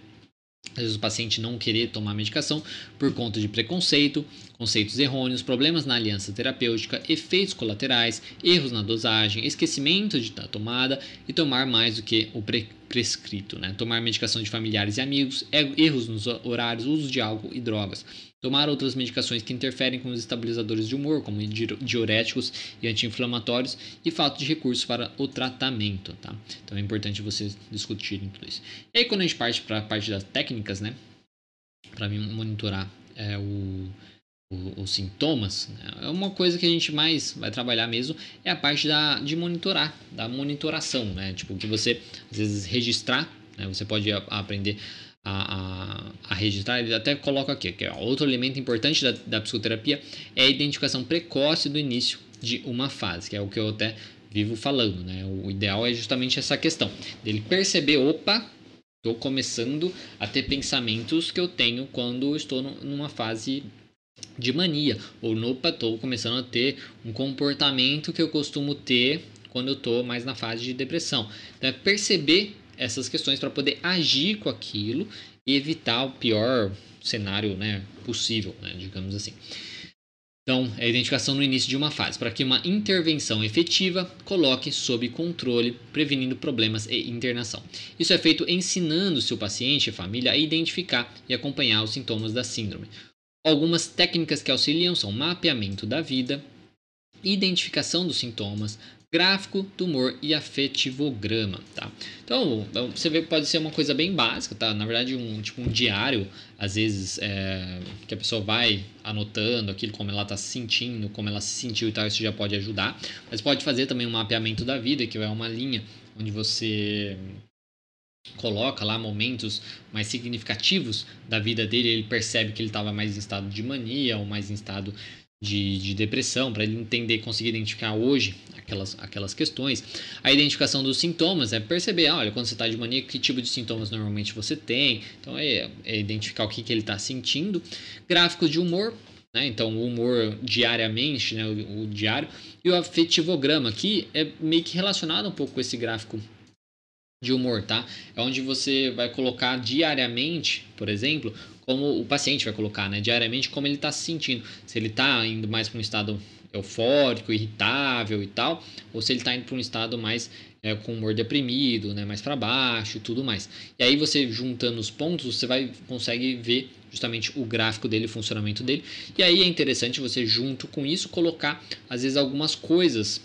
Às vezes o paciente não querer tomar medicação por conta de preconceito, conceitos errôneos, problemas na aliança terapêutica, efeitos colaterais, erros na dosagem, esquecimento de da tomada e tomar mais do que o pre prescrito. Né? Tomar medicação de familiares e amigos, erros nos horários, uso de álcool e drogas. Tomar outras medicações que interferem com os estabilizadores de humor, como diuréticos e anti-inflamatórios, e falta de recursos para o tratamento. Tá? Então é importante vocês discutirem tudo isso. E aí, quando a gente parte para a parte das técnicas, né? para monitorar é, o, o, os sintomas, né? é uma coisa que a gente mais vai trabalhar mesmo é a parte da, de monitorar, da monitoração, né? Tipo, que você às vezes registrar, né? Você pode aprender a, a, a, registrar, ele até coloca aqui, que é outro elemento importante da, da psicoterapia é a identificação precoce do início de uma fase, que é o que eu até vivo falando, né? O ideal é justamente essa questão, dele perceber, opa, estou começando a ter pensamentos que eu tenho quando estou numa fase de mania, ou opa, estou começando a ter um comportamento que eu costumo ter quando eu estou mais na fase de depressão. Então, é perceber essas questões para poder agir com aquilo e evitar o pior cenário né, possível, né, digamos assim. Então, é a identificação no início de uma fase, para que uma intervenção efetiva coloque sob controle, prevenindo problemas e internação. Isso é feito ensinando seu paciente e família a identificar e acompanhar os sintomas da síndrome. Algumas técnicas que auxiliam são mapeamento da vida, identificação dos sintomas, gráfico do humor e afetivograma, tá? Então, você vê que pode ser uma coisa bem básica, tá? Na verdade, um tipo um diário, às vezes, é, que a pessoa vai anotando aquilo, como ela está se sentindo, como ela se sentiu e tal, isso já pode ajudar. Mas pode fazer também um mapeamento da vida, que é uma linha onde você coloca lá momentos mais significativos da vida dele, ele percebe que ele estava mais em estado de mania ou mais em estado de, de depressão, para ele entender, conseguir identificar hoje aquelas, aquelas questões. A identificação dos sintomas é perceber, ah, olha, quando você está de mania, que tipo de sintomas normalmente você tem. Então, é, é identificar o que, que ele está sentindo. Gráficos de humor, né? Então, o humor diariamente, né? o, o diário. E o afetivograma, que é meio que relacionado um pouco com esse gráfico de humor, tá? É onde você vai colocar diariamente, por exemplo, como o paciente vai colocar, né? Diariamente, como ele está se sentindo. Se ele está indo mais para um estado eufórico, irritável e tal, ou se ele está indo para um estado mais é, com humor deprimido, né? Mais para baixo e tudo mais. E aí você juntando os pontos, você vai consegue ver justamente o gráfico dele, o funcionamento dele. E aí é interessante você junto com isso colocar às vezes algumas coisas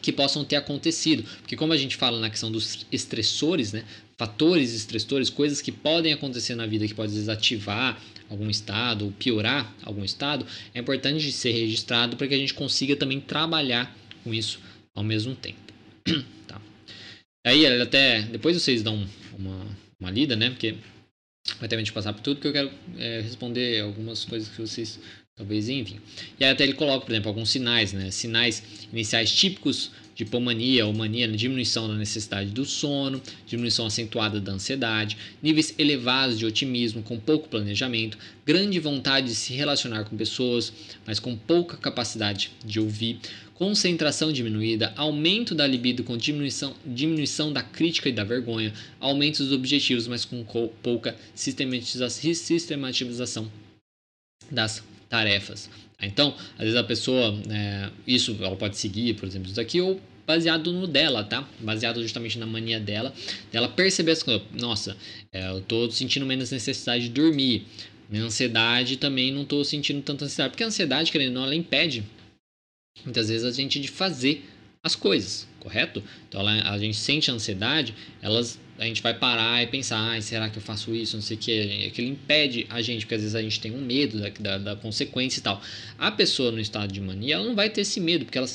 que possam ter acontecido. Porque como a gente fala na questão dos estressores, né? Fatores estressores, coisas que podem acontecer na vida que podem desativar algum estado ou piorar algum estado, é importante ser registrado para que a gente consiga também trabalhar com isso ao mesmo tempo. tá. Aí até depois vocês dão uma, uma lida, né? Porque vai ter a gente passar por tudo que eu quero é, responder algumas coisas que vocês Talvez, enfim. E aí até ele coloca, por exemplo, alguns sinais, né? Sinais iniciais típicos de hipomania ou mania, diminuição da necessidade do sono, diminuição acentuada da ansiedade, níveis elevados de otimismo com pouco planejamento, grande vontade de se relacionar com pessoas, mas com pouca capacidade de ouvir, concentração diminuída, aumento da libido com diminuição, diminuição da crítica e da vergonha, aumento dos objetivos, mas com pouca sistematização das tarefas. Então, às vezes a pessoa, é, isso ela pode seguir, por exemplo, isso daqui, ou baseado no dela, tá? Baseado justamente na mania dela, dela perceber as coisas. Nossa, é, eu tô sentindo menos necessidade de dormir. Minha ansiedade também não tô sentindo tanta ansiedade. Porque a ansiedade, querendo ou não, ela impede muitas vezes a gente de fazer as coisas, correto? Então ela, a gente sente a ansiedade, elas a gente vai parar e pensar, ah, será que eu faço isso, não sei o que, aquilo impede a gente, porque às vezes a gente tem um medo da, da, da, consequência e tal. A pessoa no estado de mania, ela não vai ter esse medo, porque ela,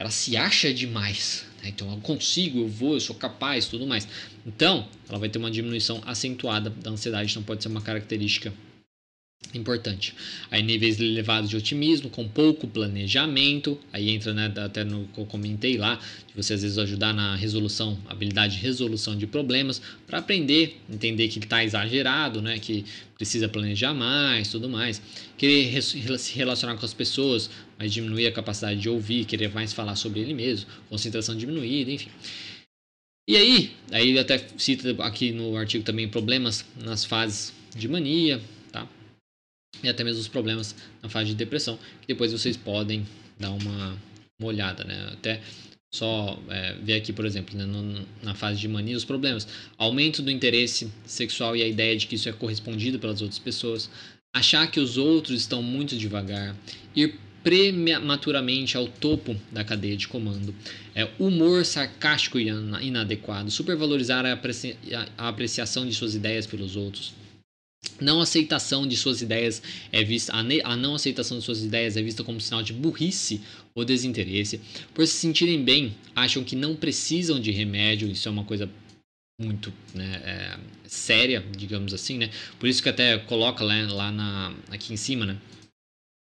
ela se acha demais, né? então eu consigo, eu vou, eu sou capaz, tudo mais. Então, ela vai ter uma diminuição acentuada da ansiedade, então pode ser uma característica importante. Aí níveis elevados de otimismo, com pouco planejamento, aí entra, né, até no que eu comentei lá, de você às vezes ajudar na resolução, habilidade de resolução de problemas, para aprender, entender que está exagerado, né, que precisa planejar mais, tudo mais. Querer se relacionar com as pessoas, mas diminuir a capacidade de ouvir, querer mais falar sobre ele mesmo, concentração diminuída, enfim. E aí, aí até cita aqui no artigo também problemas nas fases de mania, e até mesmo os problemas na fase de depressão, que depois vocês podem dar uma, uma olhada, né? Até só é, ver aqui, por exemplo, né, no, na fase de mania, os problemas. Aumento do interesse sexual e a ideia de que isso é correspondido pelas outras pessoas. Achar que os outros estão muito devagar. Ir prematuramente ao topo da cadeia de comando. É, humor sarcástico e inadequado. Supervalorizar a, apreci a apreciação de suas ideias pelos outros não aceitação de suas ideias é vista a não aceitação de suas ideias é vista como sinal de burrice ou desinteresse. Por se sentirem bem, acham que não precisam de remédio. Isso é uma coisa muito né, é, séria, digamos assim, né? Por isso que até coloca lá, na, aqui em cima, né?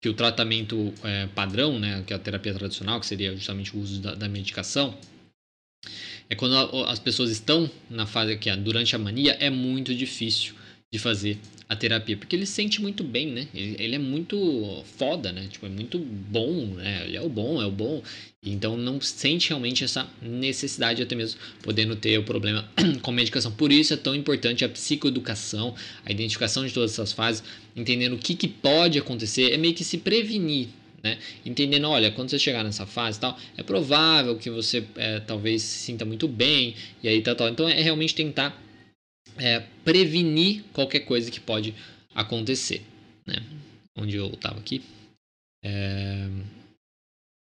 Que o tratamento é, padrão, né? Que é a terapia tradicional, que seria justamente o uso da, da medicação, é quando as pessoas estão na fase que durante a mania é muito difícil de fazer a terapia, porque ele se sente muito bem, né? Ele, ele, é muito foda, né? Tipo, é muito bom, né? Ele é o bom, é o bom. Então não sente realmente essa necessidade até mesmo podendo ter o problema com medicação. Por isso é tão importante a psicoeducação, a identificação de todas essas fases, entendendo o que, que pode acontecer, é meio que se prevenir, né? Entendendo, olha, quando você chegar nessa fase tal, é provável que você é, talvez se sinta muito bem, e aí tal, tal. Então é realmente tentar é, prevenir qualquer coisa que pode acontecer. Né? Onde eu estava aqui. É,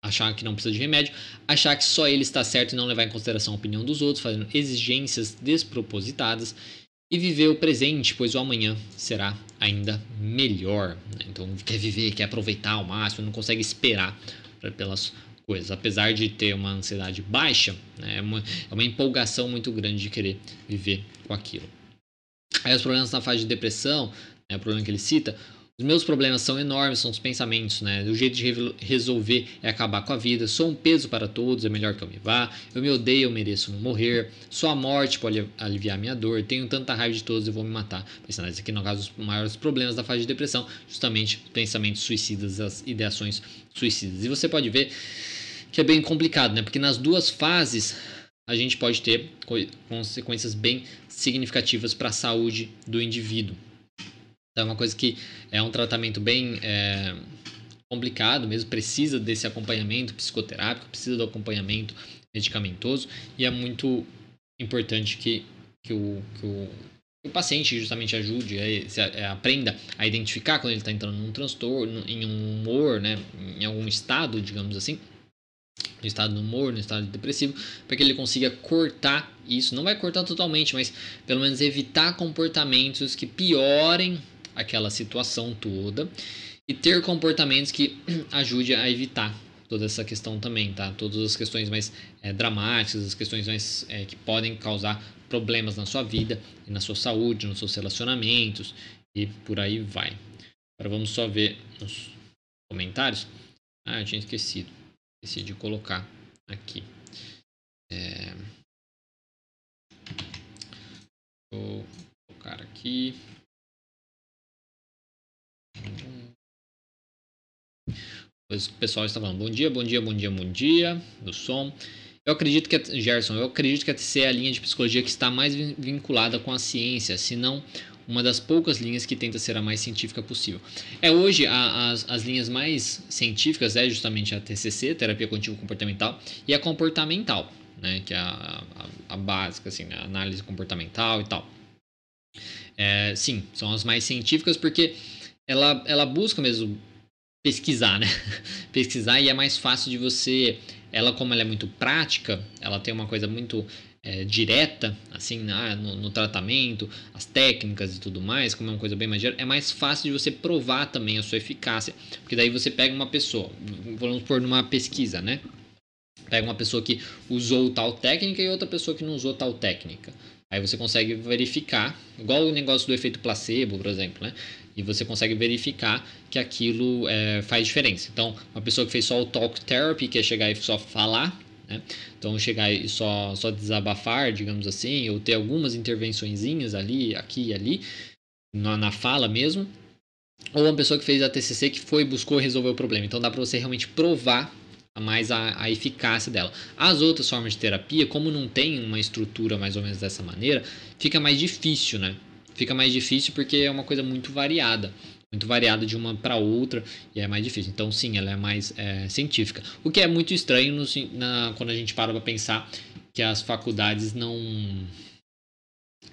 achar que não precisa de remédio, achar que só ele está certo e não levar em consideração a opinião dos outros, fazendo exigências despropositadas e viver o presente, pois o amanhã será ainda melhor. Né? Então, quer viver, quer aproveitar ao máximo, não consegue esperar pelas coisas. Apesar de ter uma ansiedade baixa, né, é, uma, é uma empolgação muito grande de querer viver com aquilo. Aí os problemas na fase de depressão, né, o problema que ele cita, os meus problemas são enormes, são os pensamentos, né? O jeito de resolver é acabar com a vida. Sou um peso para todos, é melhor que eu me vá. Eu me odeio, eu mereço morrer. Só a morte pode aliviar minha dor. Tenho tanta raiva de todos, eu vou me matar. Pensando aqui, no caso, os maiores problemas da fase de depressão, justamente pensamentos suicidas, as ideações suicidas. E você pode ver que é bem complicado, né? Porque nas duas fases a gente pode ter consequências bem significativas para a saúde do indivíduo. Então, é uma coisa que é um tratamento bem é, complicado mesmo, precisa desse acompanhamento psicoterápico, precisa do acompanhamento medicamentoso e é muito importante que, que, o, que o, o paciente justamente ajude, é, se, é, aprenda a identificar quando ele está entrando num transtorno, em um humor, né, em algum estado, digamos assim, no estado de humor, no estado depressivo, para que ele consiga cortar isso. Não vai cortar totalmente, mas pelo menos evitar comportamentos que piorem aquela situação toda e ter comportamentos que ajude a evitar toda essa questão também, tá? Todas as questões mais é, dramáticas, as questões mais é, que podem causar problemas na sua vida na sua saúde, nos seus relacionamentos e por aí vai. Agora vamos só ver nos comentários. Ah, eu tinha esquecido. De colocar aqui. É... Vou colocar aqui. O pessoal está falando bom dia, bom dia, bom dia, bom dia, do som. Eu acredito que, a, Gerson, eu acredito que a é a linha de psicologia que está mais vinculada com a ciência, se não uma das poucas linhas que tenta ser a mais científica possível. É hoje a, as, as linhas mais científicas é justamente a TCC, terapia contínua comportamental, e a comportamental, né, que é a, a, a básica, assim, né, a análise comportamental e tal. É, sim, são as mais científicas porque ela, ela busca mesmo pesquisar, né? pesquisar e é mais fácil de você. Ela, como ela é muito prática, ela tem uma coisa muito é, direta, assim, né, no, no, tratamento, as técnicas e tudo mais, como é uma coisa bem mais direta, é mais fácil de você provar também a sua eficácia. Porque daí você pega uma pessoa, vamos pôr numa pesquisa, né? Pega uma pessoa que usou tal técnica e outra pessoa que não usou tal técnica. Aí você consegue verificar, igual o negócio do efeito placebo, por exemplo, né? E você consegue verificar que aquilo é, faz diferença. Então, uma pessoa que fez só o talk therapy, que é chegar e só falar, né? Então, chegar e só, só desabafar, digamos assim, ou ter algumas intervençõezinhas ali, aqui e ali, na, na fala mesmo. Ou uma pessoa que fez a TCC que foi, buscou resolver o problema. Então, dá para você realmente provar mais a, a, eficácia dela. As outras formas de terapia, como não tem uma estrutura mais ou menos dessa maneira, fica mais difícil, né? Fica mais difícil porque é uma coisa muito variada muito variada de uma para outra e é mais difícil. Então, sim, ela é mais é, científica. O que é muito estranho no, na, quando a gente para para pensar que as faculdades não,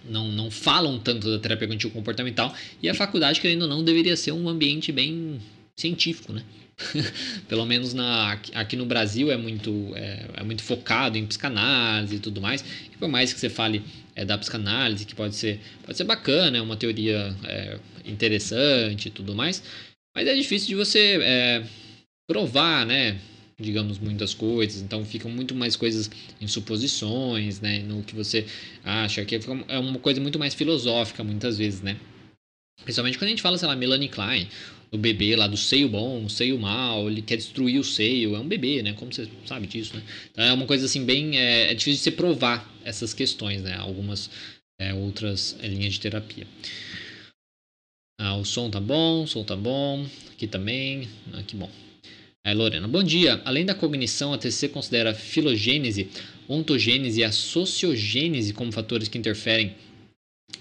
não, não falam tanto da terapia cognitivo comportamental e a faculdade, querendo ou não, deveria ser um ambiente bem científico, né? Pelo menos na, aqui no Brasil é muito, é, é, muito focado em psicanálise e tudo mais. E por mais que você fale é, da psicanálise, que pode ser, pode ser bacana, é uma teoria é, interessante e tudo mais, mas é difícil de você é, provar, né? digamos, muitas coisas, então ficam muito mais coisas em suposições, né, no que você acha, que é uma coisa muito mais filosófica muitas vezes, né. Principalmente quando a gente fala, sei lá, Melanie Klein, o bebê lá do seio bom, seio mal, ele quer destruir o seio, é um bebê, né? Como você sabe disso, né? Então é uma coisa assim bem. É, é difícil de você provar essas questões, né? Algumas é, outras linhas de terapia. Ah, o som tá bom, o som tá bom, aqui também, ah, que bom. Aí, Lorena, bom dia. Além da cognição, a TCC considera a filogênese, ontogênese e a sociogênese como fatores que interferem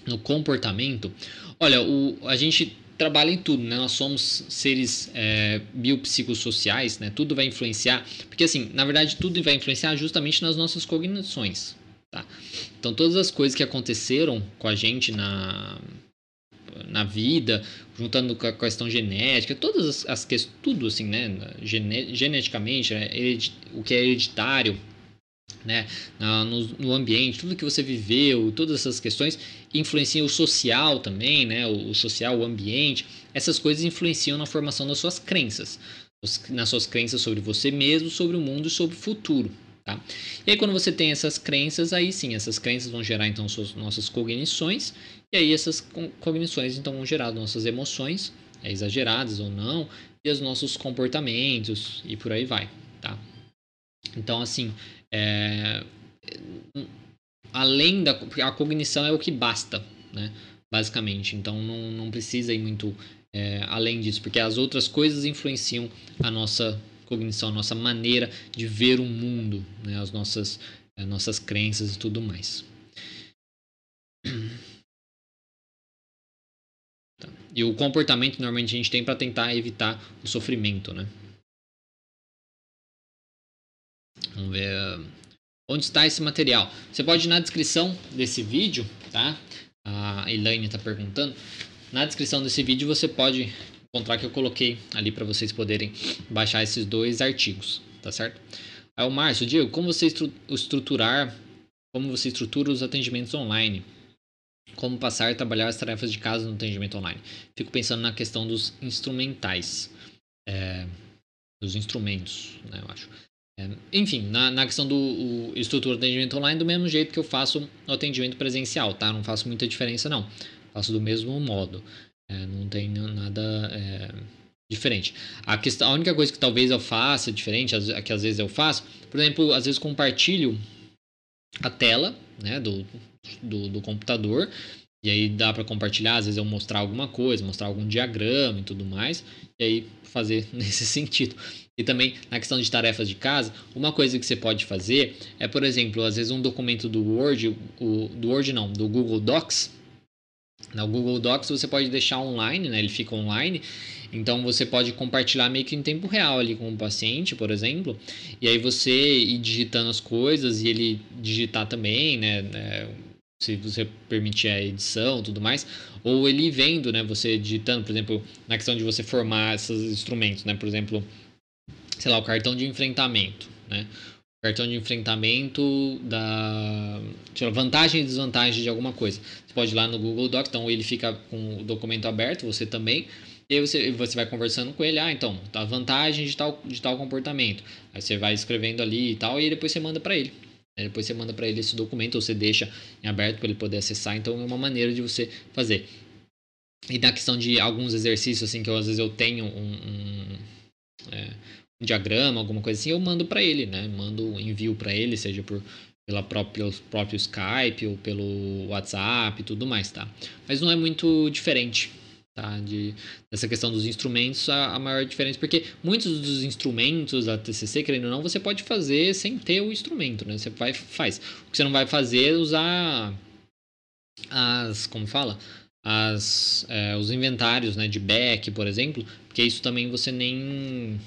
no comportamento. Olha, o, a gente trabalha em tudo, né? Nós somos seres é, biopsicossociais, né? Tudo vai influenciar, porque assim, na verdade, tudo vai influenciar justamente nas nossas cognições, tá? Então, todas as coisas que aconteceram com a gente na na vida, juntando com a questão genética, todas as, questões, tudo assim, né? Gene, geneticamente, né? o que é hereditário, né, no, no, ambiente, tudo que você viveu, todas essas questões influenciam o social também, né, o, o, social, o ambiente. Essas coisas influenciam na formação das suas crenças, nas suas crenças sobre você mesmo, sobre o mundo e sobre o futuro. Tá? E aí quando você tem essas crenças, aí sim, essas crenças vão gerar então suas, nossas cognições, e aí essas cognições então vão gerar nossas emoções, é, exageradas ou não, e os nossos comportamentos, e por aí vai. Tá? Então, assim, é, além da a cognição é o que basta, né? Basicamente, então não, não precisa ir muito é, além disso, porque as outras coisas influenciam a nossa cognição, a nossa maneira de ver o mundo, né? as nossas, as nossas crenças e tudo mais. Tá. E o comportamento normalmente a gente tem para tentar evitar o sofrimento, né? Vamos ver onde está esse material. Você pode ir na descrição desse vídeo, tá? A Elaine está perguntando. Na descrição desse vídeo você pode encontrar que eu coloquei ali para vocês poderem baixar esses dois artigos, tá certo? Aí o Márcio, Diego, como você estruturar, como você estrutura os atendimentos online? Como passar a trabalhar as tarefas de casa no atendimento online? Fico pensando na questão dos instrumentais, é, dos instrumentos, né, eu acho. É, enfim, na, na questão do estrutura de atendimento online, do mesmo jeito que eu faço o atendimento presencial, tá? Não faço muita diferença, não. Faço do mesmo modo. É, não tem nada é, diferente. A, questão, a única coisa que talvez eu faça diferente, que às vezes eu faço, por exemplo, às vezes compartilho a tela né, do, do, do computador e aí dá para compartilhar, às vezes eu mostrar alguma coisa, mostrar algum diagrama e tudo mais, e aí fazer nesse sentido. E também na questão de tarefas de casa, uma coisa que você pode fazer é, por exemplo, às vezes um documento do Word, o, do Word não, do Google Docs. No Google Docs você pode deixar online, né? Ele fica online. Então você pode compartilhar meio que em tempo real ali com o paciente, por exemplo. E aí você ir digitando as coisas e ele digitar também, né? É, se você permitir a edição tudo mais, ou ele vendo, né, você digitando, por exemplo, na questão de você formar esses instrumentos, né, por exemplo, sei lá, o cartão de enfrentamento, né, o cartão de enfrentamento da lá, vantagem e desvantagem de alguma coisa. Você pode ir lá no Google Docs, então ele fica com o documento aberto, você também, e aí você, você vai conversando com ele, ah, então, a vantagem de tal, de tal comportamento. Aí você vai escrevendo ali e tal, e depois você manda para ele. Depois você manda para ele esse documento, ou você deixa em aberto para ele poder acessar. Então é uma maneira de você fazer. E na questão de alguns exercícios, assim, que eu, às vezes eu tenho um, um, é, um diagrama, alguma coisa assim, eu mando para ele, né? Mando, envio para ele, seja por pela própria, próprio Skype ou pelo WhatsApp e tudo mais, tá? Mas não é muito diferente tá? De, dessa questão dos instrumentos, a, a, maior diferença, porque muitos dos instrumentos da TCC, querendo ou não, você pode fazer sem ter o instrumento, né? Você vai, faz. O que você não vai fazer é usar as, como fala? As, é, os inventários né, de back, por exemplo, porque isso também você nem,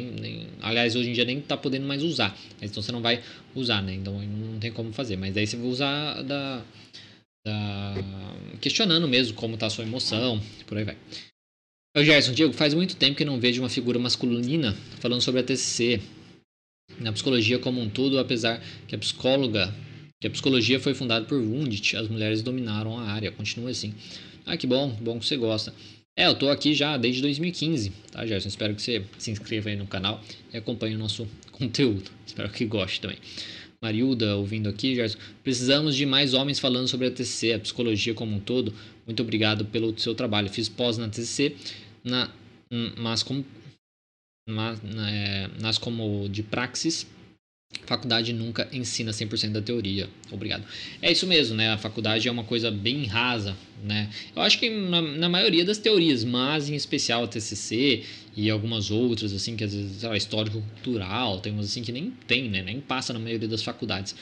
nem, nem aliás, hoje em dia nem está podendo mais usar, então você não vai usar, né? Então não tem como fazer, mas daí você vai usar da Tá questionando mesmo como está a sua emoção, por aí vai. O Gerson, Diego, faz muito tempo que não vejo uma figura masculina falando sobre a TCC. Na psicologia como um todo, apesar que a psicóloga, que a psicologia foi fundada por Wundt, as mulheres dominaram a área. Continua assim. Ah, que bom, bom que você gosta. É, eu tô aqui já desde 2015, tá, Gerson? Espero que você se inscreva aí no canal e acompanhe o nosso conteúdo. Espero que goste também. Marilda ouvindo aqui, Gerson. Precisamos de mais homens falando sobre a TCC, a psicologia como um todo. Muito obrigado pelo seu trabalho. Fiz pós na TCC, na, mas, é, nas como de praxis faculdade nunca ensina 100% da teoria. Obrigado. É isso mesmo, né? A faculdade é uma coisa bem rasa, né? Eu acho que na, na maioria das teorias, mas em especial a TCC e algumas outras, assim, que às vezes, sei lá, histórico-cultural, tem umas assim que nem tem, né? Nem passa na maioria das faculdades.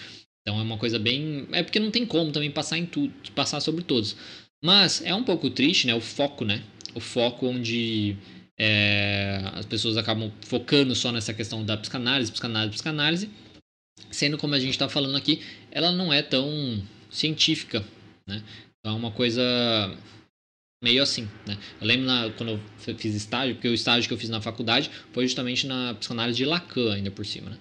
Então é uma coisa bem... É porque não tem como também passar em tudo, passar sobre todos. Mas é um pouco triste, né? O foco, né? O foco onde... É, as pessoas acabam focando só nessa questão da psicanálise, psicanálise, psicanálise, sendo como a gente está falando aqui, ela não é tão científica, né? Então é uma coisa meio assim, né? Eu lembro na, quando eu fiz estágio, porque o estágio que eu fiz na faculdade foi justamente na psicanálise de Lacan, ainda por cima, né?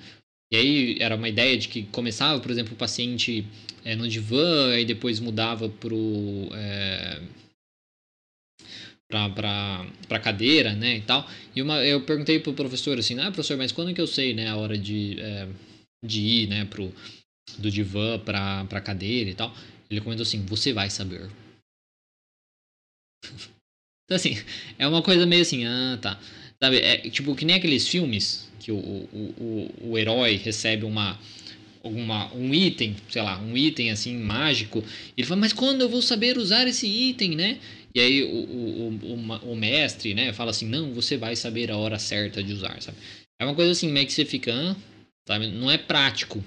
E aí era uma ideia de que começava, por exemplo, o paciente é, no divã, e depois mudava pro... É, para para cadeira, né, e tal. E uma, eu perguntei pro professor assim, ah, professor, mas quando que eu sei, né, a hora de, é, de ir, né, pro do divã para para cadeira e tal. Ele comentou assim, você vai saber. então assim, é uma coisa meio assim, ah, tá. Sabe, é tipo que nem aqueles filmes que o, o, o, o herói recebe uma alguma, um item, sei lá, um item assim mágico. Ele fala, mas quando eu vou saber usar esse item, né? E aí o, o, o, o, mestre, né, fala assim, não, você vai saber a hora certa de usar, sabe? É uma coisa assim, meio que você fica, sabe? Não é prático.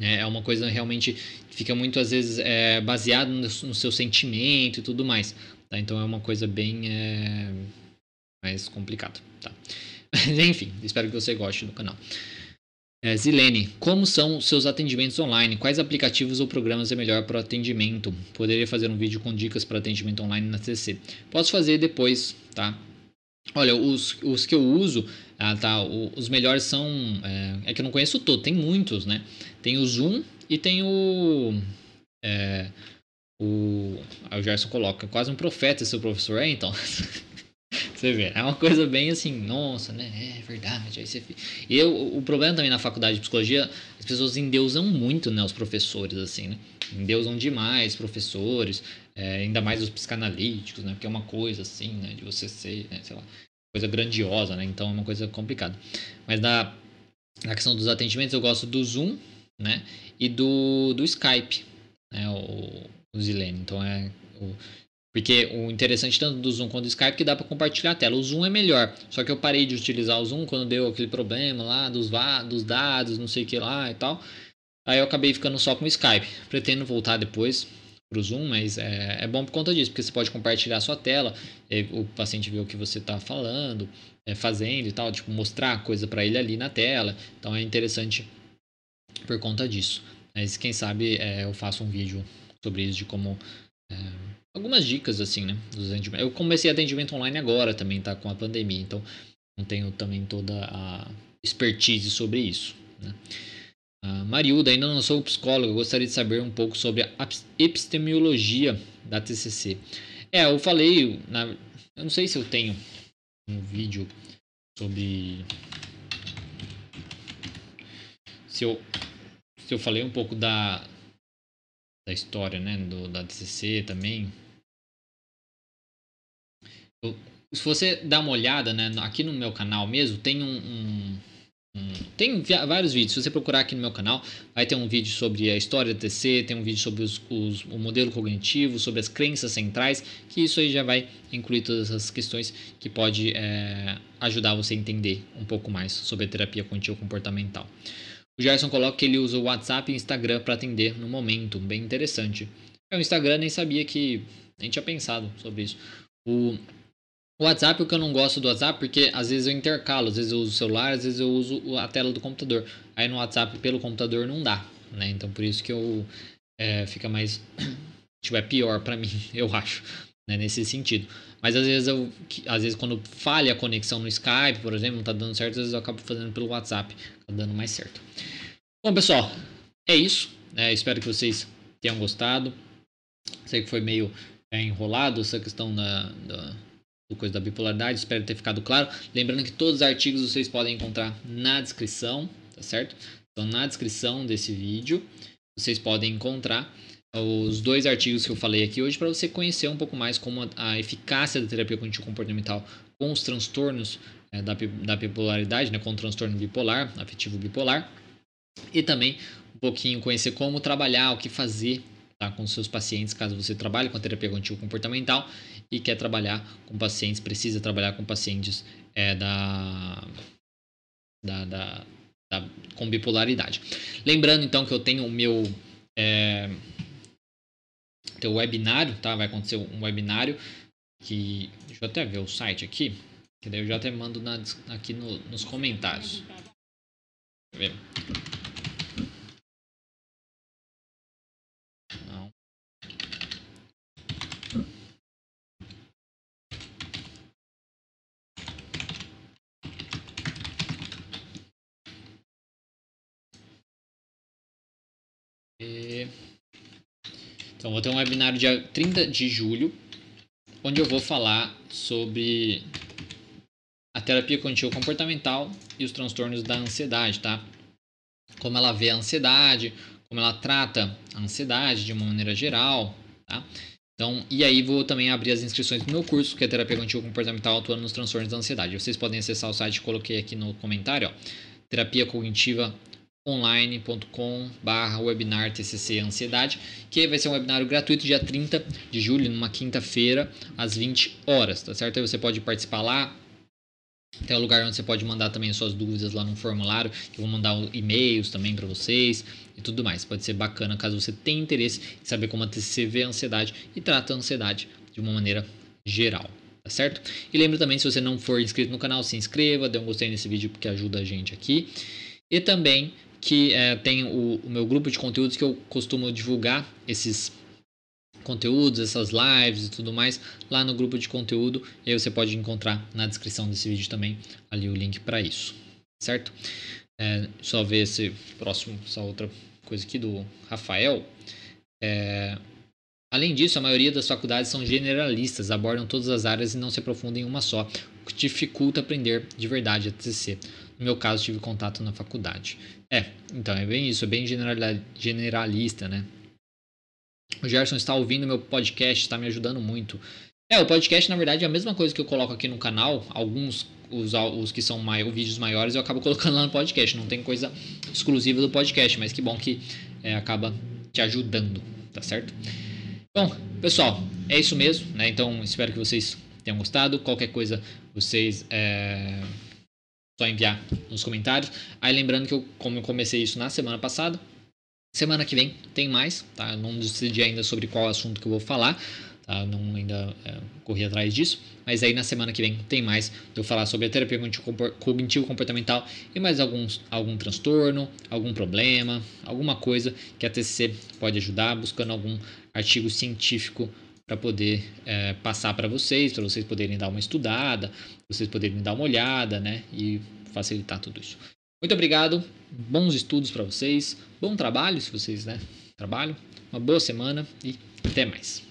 Né? É uma coisa realmente fica muito, às vezes, é, baseado no, no, seu sentimento e tudo mais. Tá? Então é uma coisa bem é, mais complicada, tá? Enfim, espero que você goste do canal. É, Zilene, como são seus atendimentos online? Quais aplicativos ou programas é melhor para atendimento? Poderia fazer um vídeo com dicas para atendimento online na TC. Posso fazer depois, tá? Olha, os, os que eu uso, ah, tá, os melhores são. É, é, que eu não conheço todo, tem muitos, né? Tem o Zoom e tem o. É, o. o Gerson coloca, quase um profeta esse professor, é então. Você vê, é uma coisa bem assim, nossa, né? É verdade. Aí você... E eu, o problema também na faculdade de psicologia, as pessoas endeusam muito, né? Os professores, assim, né? Endeusam demais professores, é, ainda mais os psicanalíticos, né? Porque é uma coisa assim, né? De você ser, né? sei lá, coisa grandiosa, né? Então é uma coisa complicada. Mas na, na questão dos atendimentos, eu gosto do Zoom, né? E do, do Skype, né? O, o Zilene. Então é. O, porque o interessante tanto do Zoom quanto do Skype é que dá para compartilhar a tela. O Zoom é melhor, só que eu parei de utilizar o Zoom quando deu aquele problema lá dos, dos dados, não sei o que lá e tal. Aí eu acabei ficando só com o Skype. Pretendo voltar depois pro Zoom, mas é, é bom por conta disso, porque você pode compartilhar a sua tela, o paciente vê o que você está falando, é, fazendo e tal, tipo, mostrar coisa para ele ali na tela. Então é interessante por conta disso. Mas quem sabe é, eu faço um vídeo sobre isso, de como. Algumas dicas assim, né? Dos Eu comecei atendimento online agora também, tá? Com a pandemia, então não tenho também toda a expertise sobre isso. Né? Uh, Mariuda, ainda não sou psicólogo, gostaria de saber um pouco sobre a epistemologia da TCC. É, eu falei, na, eu não sei se eu tenho um vídeo sobre se eu se eu falei um pouco da da história, né, do, da TCC também. Eu, se você dá uma olhada, né, aqui no meu canal mesmo, tem um, um tem vários vídeos. Se você procurar aqui no meu canal, vai ter um vídeo sobre a história da TC, tem um vídeo sobre os, os, o modelo cognitivo, sobre as crenças centrais, que isso aí já vai incluir todas essas questões que pode é, ajudar você a entender um pouco mais sobre a terapia contínua comportamental. O Gerson coloca que ele usa o WhatsApp e Instagram para atender no momento, bem interessante. É, o Instagram nem sabia que nem tinha pensado sobre isso. O o WhatsApp, o que eu não gosto do WhatsApp, porque às vezes eu intercalo, às vezes eu uso o celular, às vezes eu uso a tela do computador. Aí no WhatsApp pelo computador não dá, né? Então por isso que eu é, fica mais tipo é pior para mim, eu acho, né? nesse sentido. Mas às vezes eu às vezes quando falha a conexão no Skype, por exemplo, não tá dando certo, às vezes eu acabo fazendo pelo WhatsApp, tá dando mais certo. Bom, pessoal, é isso. É, espero que vocês tenham gostado. Sei que foi meio é, enrolado essa questão da, da do coisa da bipolaridade, espero ter ficado claro. Lembrando que todos os artigos vocês podem encontrar na descrição, tá certo? Então, na descrição desse vídeo, vocês podem encontrar os dois artigos que eu falei aqui hoje para você conhecer um pouco mais como a, eficácia da terapia cognitivo comportamental com os transtornos é, da, da bipolaridade, né, com transtorno bipolar, afetivo bipolar, e também um pouquinho conhecer como trabalhar, o que fazer tá, com seus pacientes, caso você trabalhe com terapia cognitivo comportamental e quer trabalhar com pacientes, precisa trabalhar com pacientes é, da, da, da, da, com bipolaridade. Lembrando então que eu tenho o meu é, teu webinário, tá? Vai acontecer um webinário que deixa eu até ver o site aqui, que daí eu já até mando na, aqui no, nos comentários. Eu ver. Então, vou ter um webinário dia 30 de julho, onde eu vou falar sobre a terapia cognitivo comportamental e os transtornos da ansiedade, tá? Como ela vê a ansiedade, como ela trata a ansiedade de uma maneira geral, tá? Então, e aí vou também abrir as inscrições do meu curso, que é terapia cognitivo comportamental atuando nos transtornos da ansiedade. Vocês podem acessar o site, coloquei aqui no comentário, ó, terapia cognitiva online.com barra webinar TCC Ansiedade, que vai ser um webinário gratuito dia 30 de julho, numa quinta-feira, às 20 horas, tá certo? Aí você pode participar lá, tem um lugar onde você pode mandar também suas dúvidas lá no formulário, eu vou mandar e-mails também para vocês e tudo mais. Pode ser bacana caso você tenha interesse em saber como a TCC vê a ansiedade e trata a ansiedade de uma maneira geral, tá certo? E lembra também, se você não for inscrito no canal, se inscreva, dê um gostei nesse vídeo porque ajuda a gente aqui. E também que é, tem o, o, meu grupo de conteúdos que eu costumo divulgar esses conteúdos, essas lives e tudo mais lá no grupo de conteúdo. E aí você pode encontrar na descrição desse vídeo também ali o link para isso, certo? É, só ver esse próximo, essa outra coisa aqui do Rafael. É, além disso, a maioria das faculdades são generalistas, abordam todas as áreas e não se aprofundam em uma só. dificulta aprender de verdade a TCC. No meu caso, tive contato na faculdade. É, então é bem isso, é bem generalista, né? O Gerson está ouvindo meu podcast, está me ajudando muito. É, o podcast, na verdade, é a mesma coisa que eu coloco aqui no canal. Alguns, os, os que são maior, vídeos maiores, eu acabo colocando lá no podcast. Não tem coisa exclusiva do podcast, mas que bom que é, acaba te ajudando, tá certo? Bom, pessoal, é isso mesmo, né? Então, espero que vocês tenham gostado. Qualquer coisa, vocês é, só enviar nos comentários. Aí lembrando que eu, como eu comecei isso na semana passada, semana que vem tem mais, tá? Eu não decidi ainda sobre qual assunto que eu vou falar, tá? Não ainda é, corri atrás disso, mas aí na semana que vem tem mais eu falar sobre a terapia cognitivo comportamental e mais alguns algum transtorno, algum problema, alguma coisa que a TCC pode ajudar, buscando algum artigo científico para poder é, passar para vocês, para vocês poderem dar uma estudada, vocês poderem dar uma olhada, né? E facilitar tudo isso. Muito obrigado, bons estudos para vocês, bom trabalho se vocês né, trabalham, uma boa semana e até mais.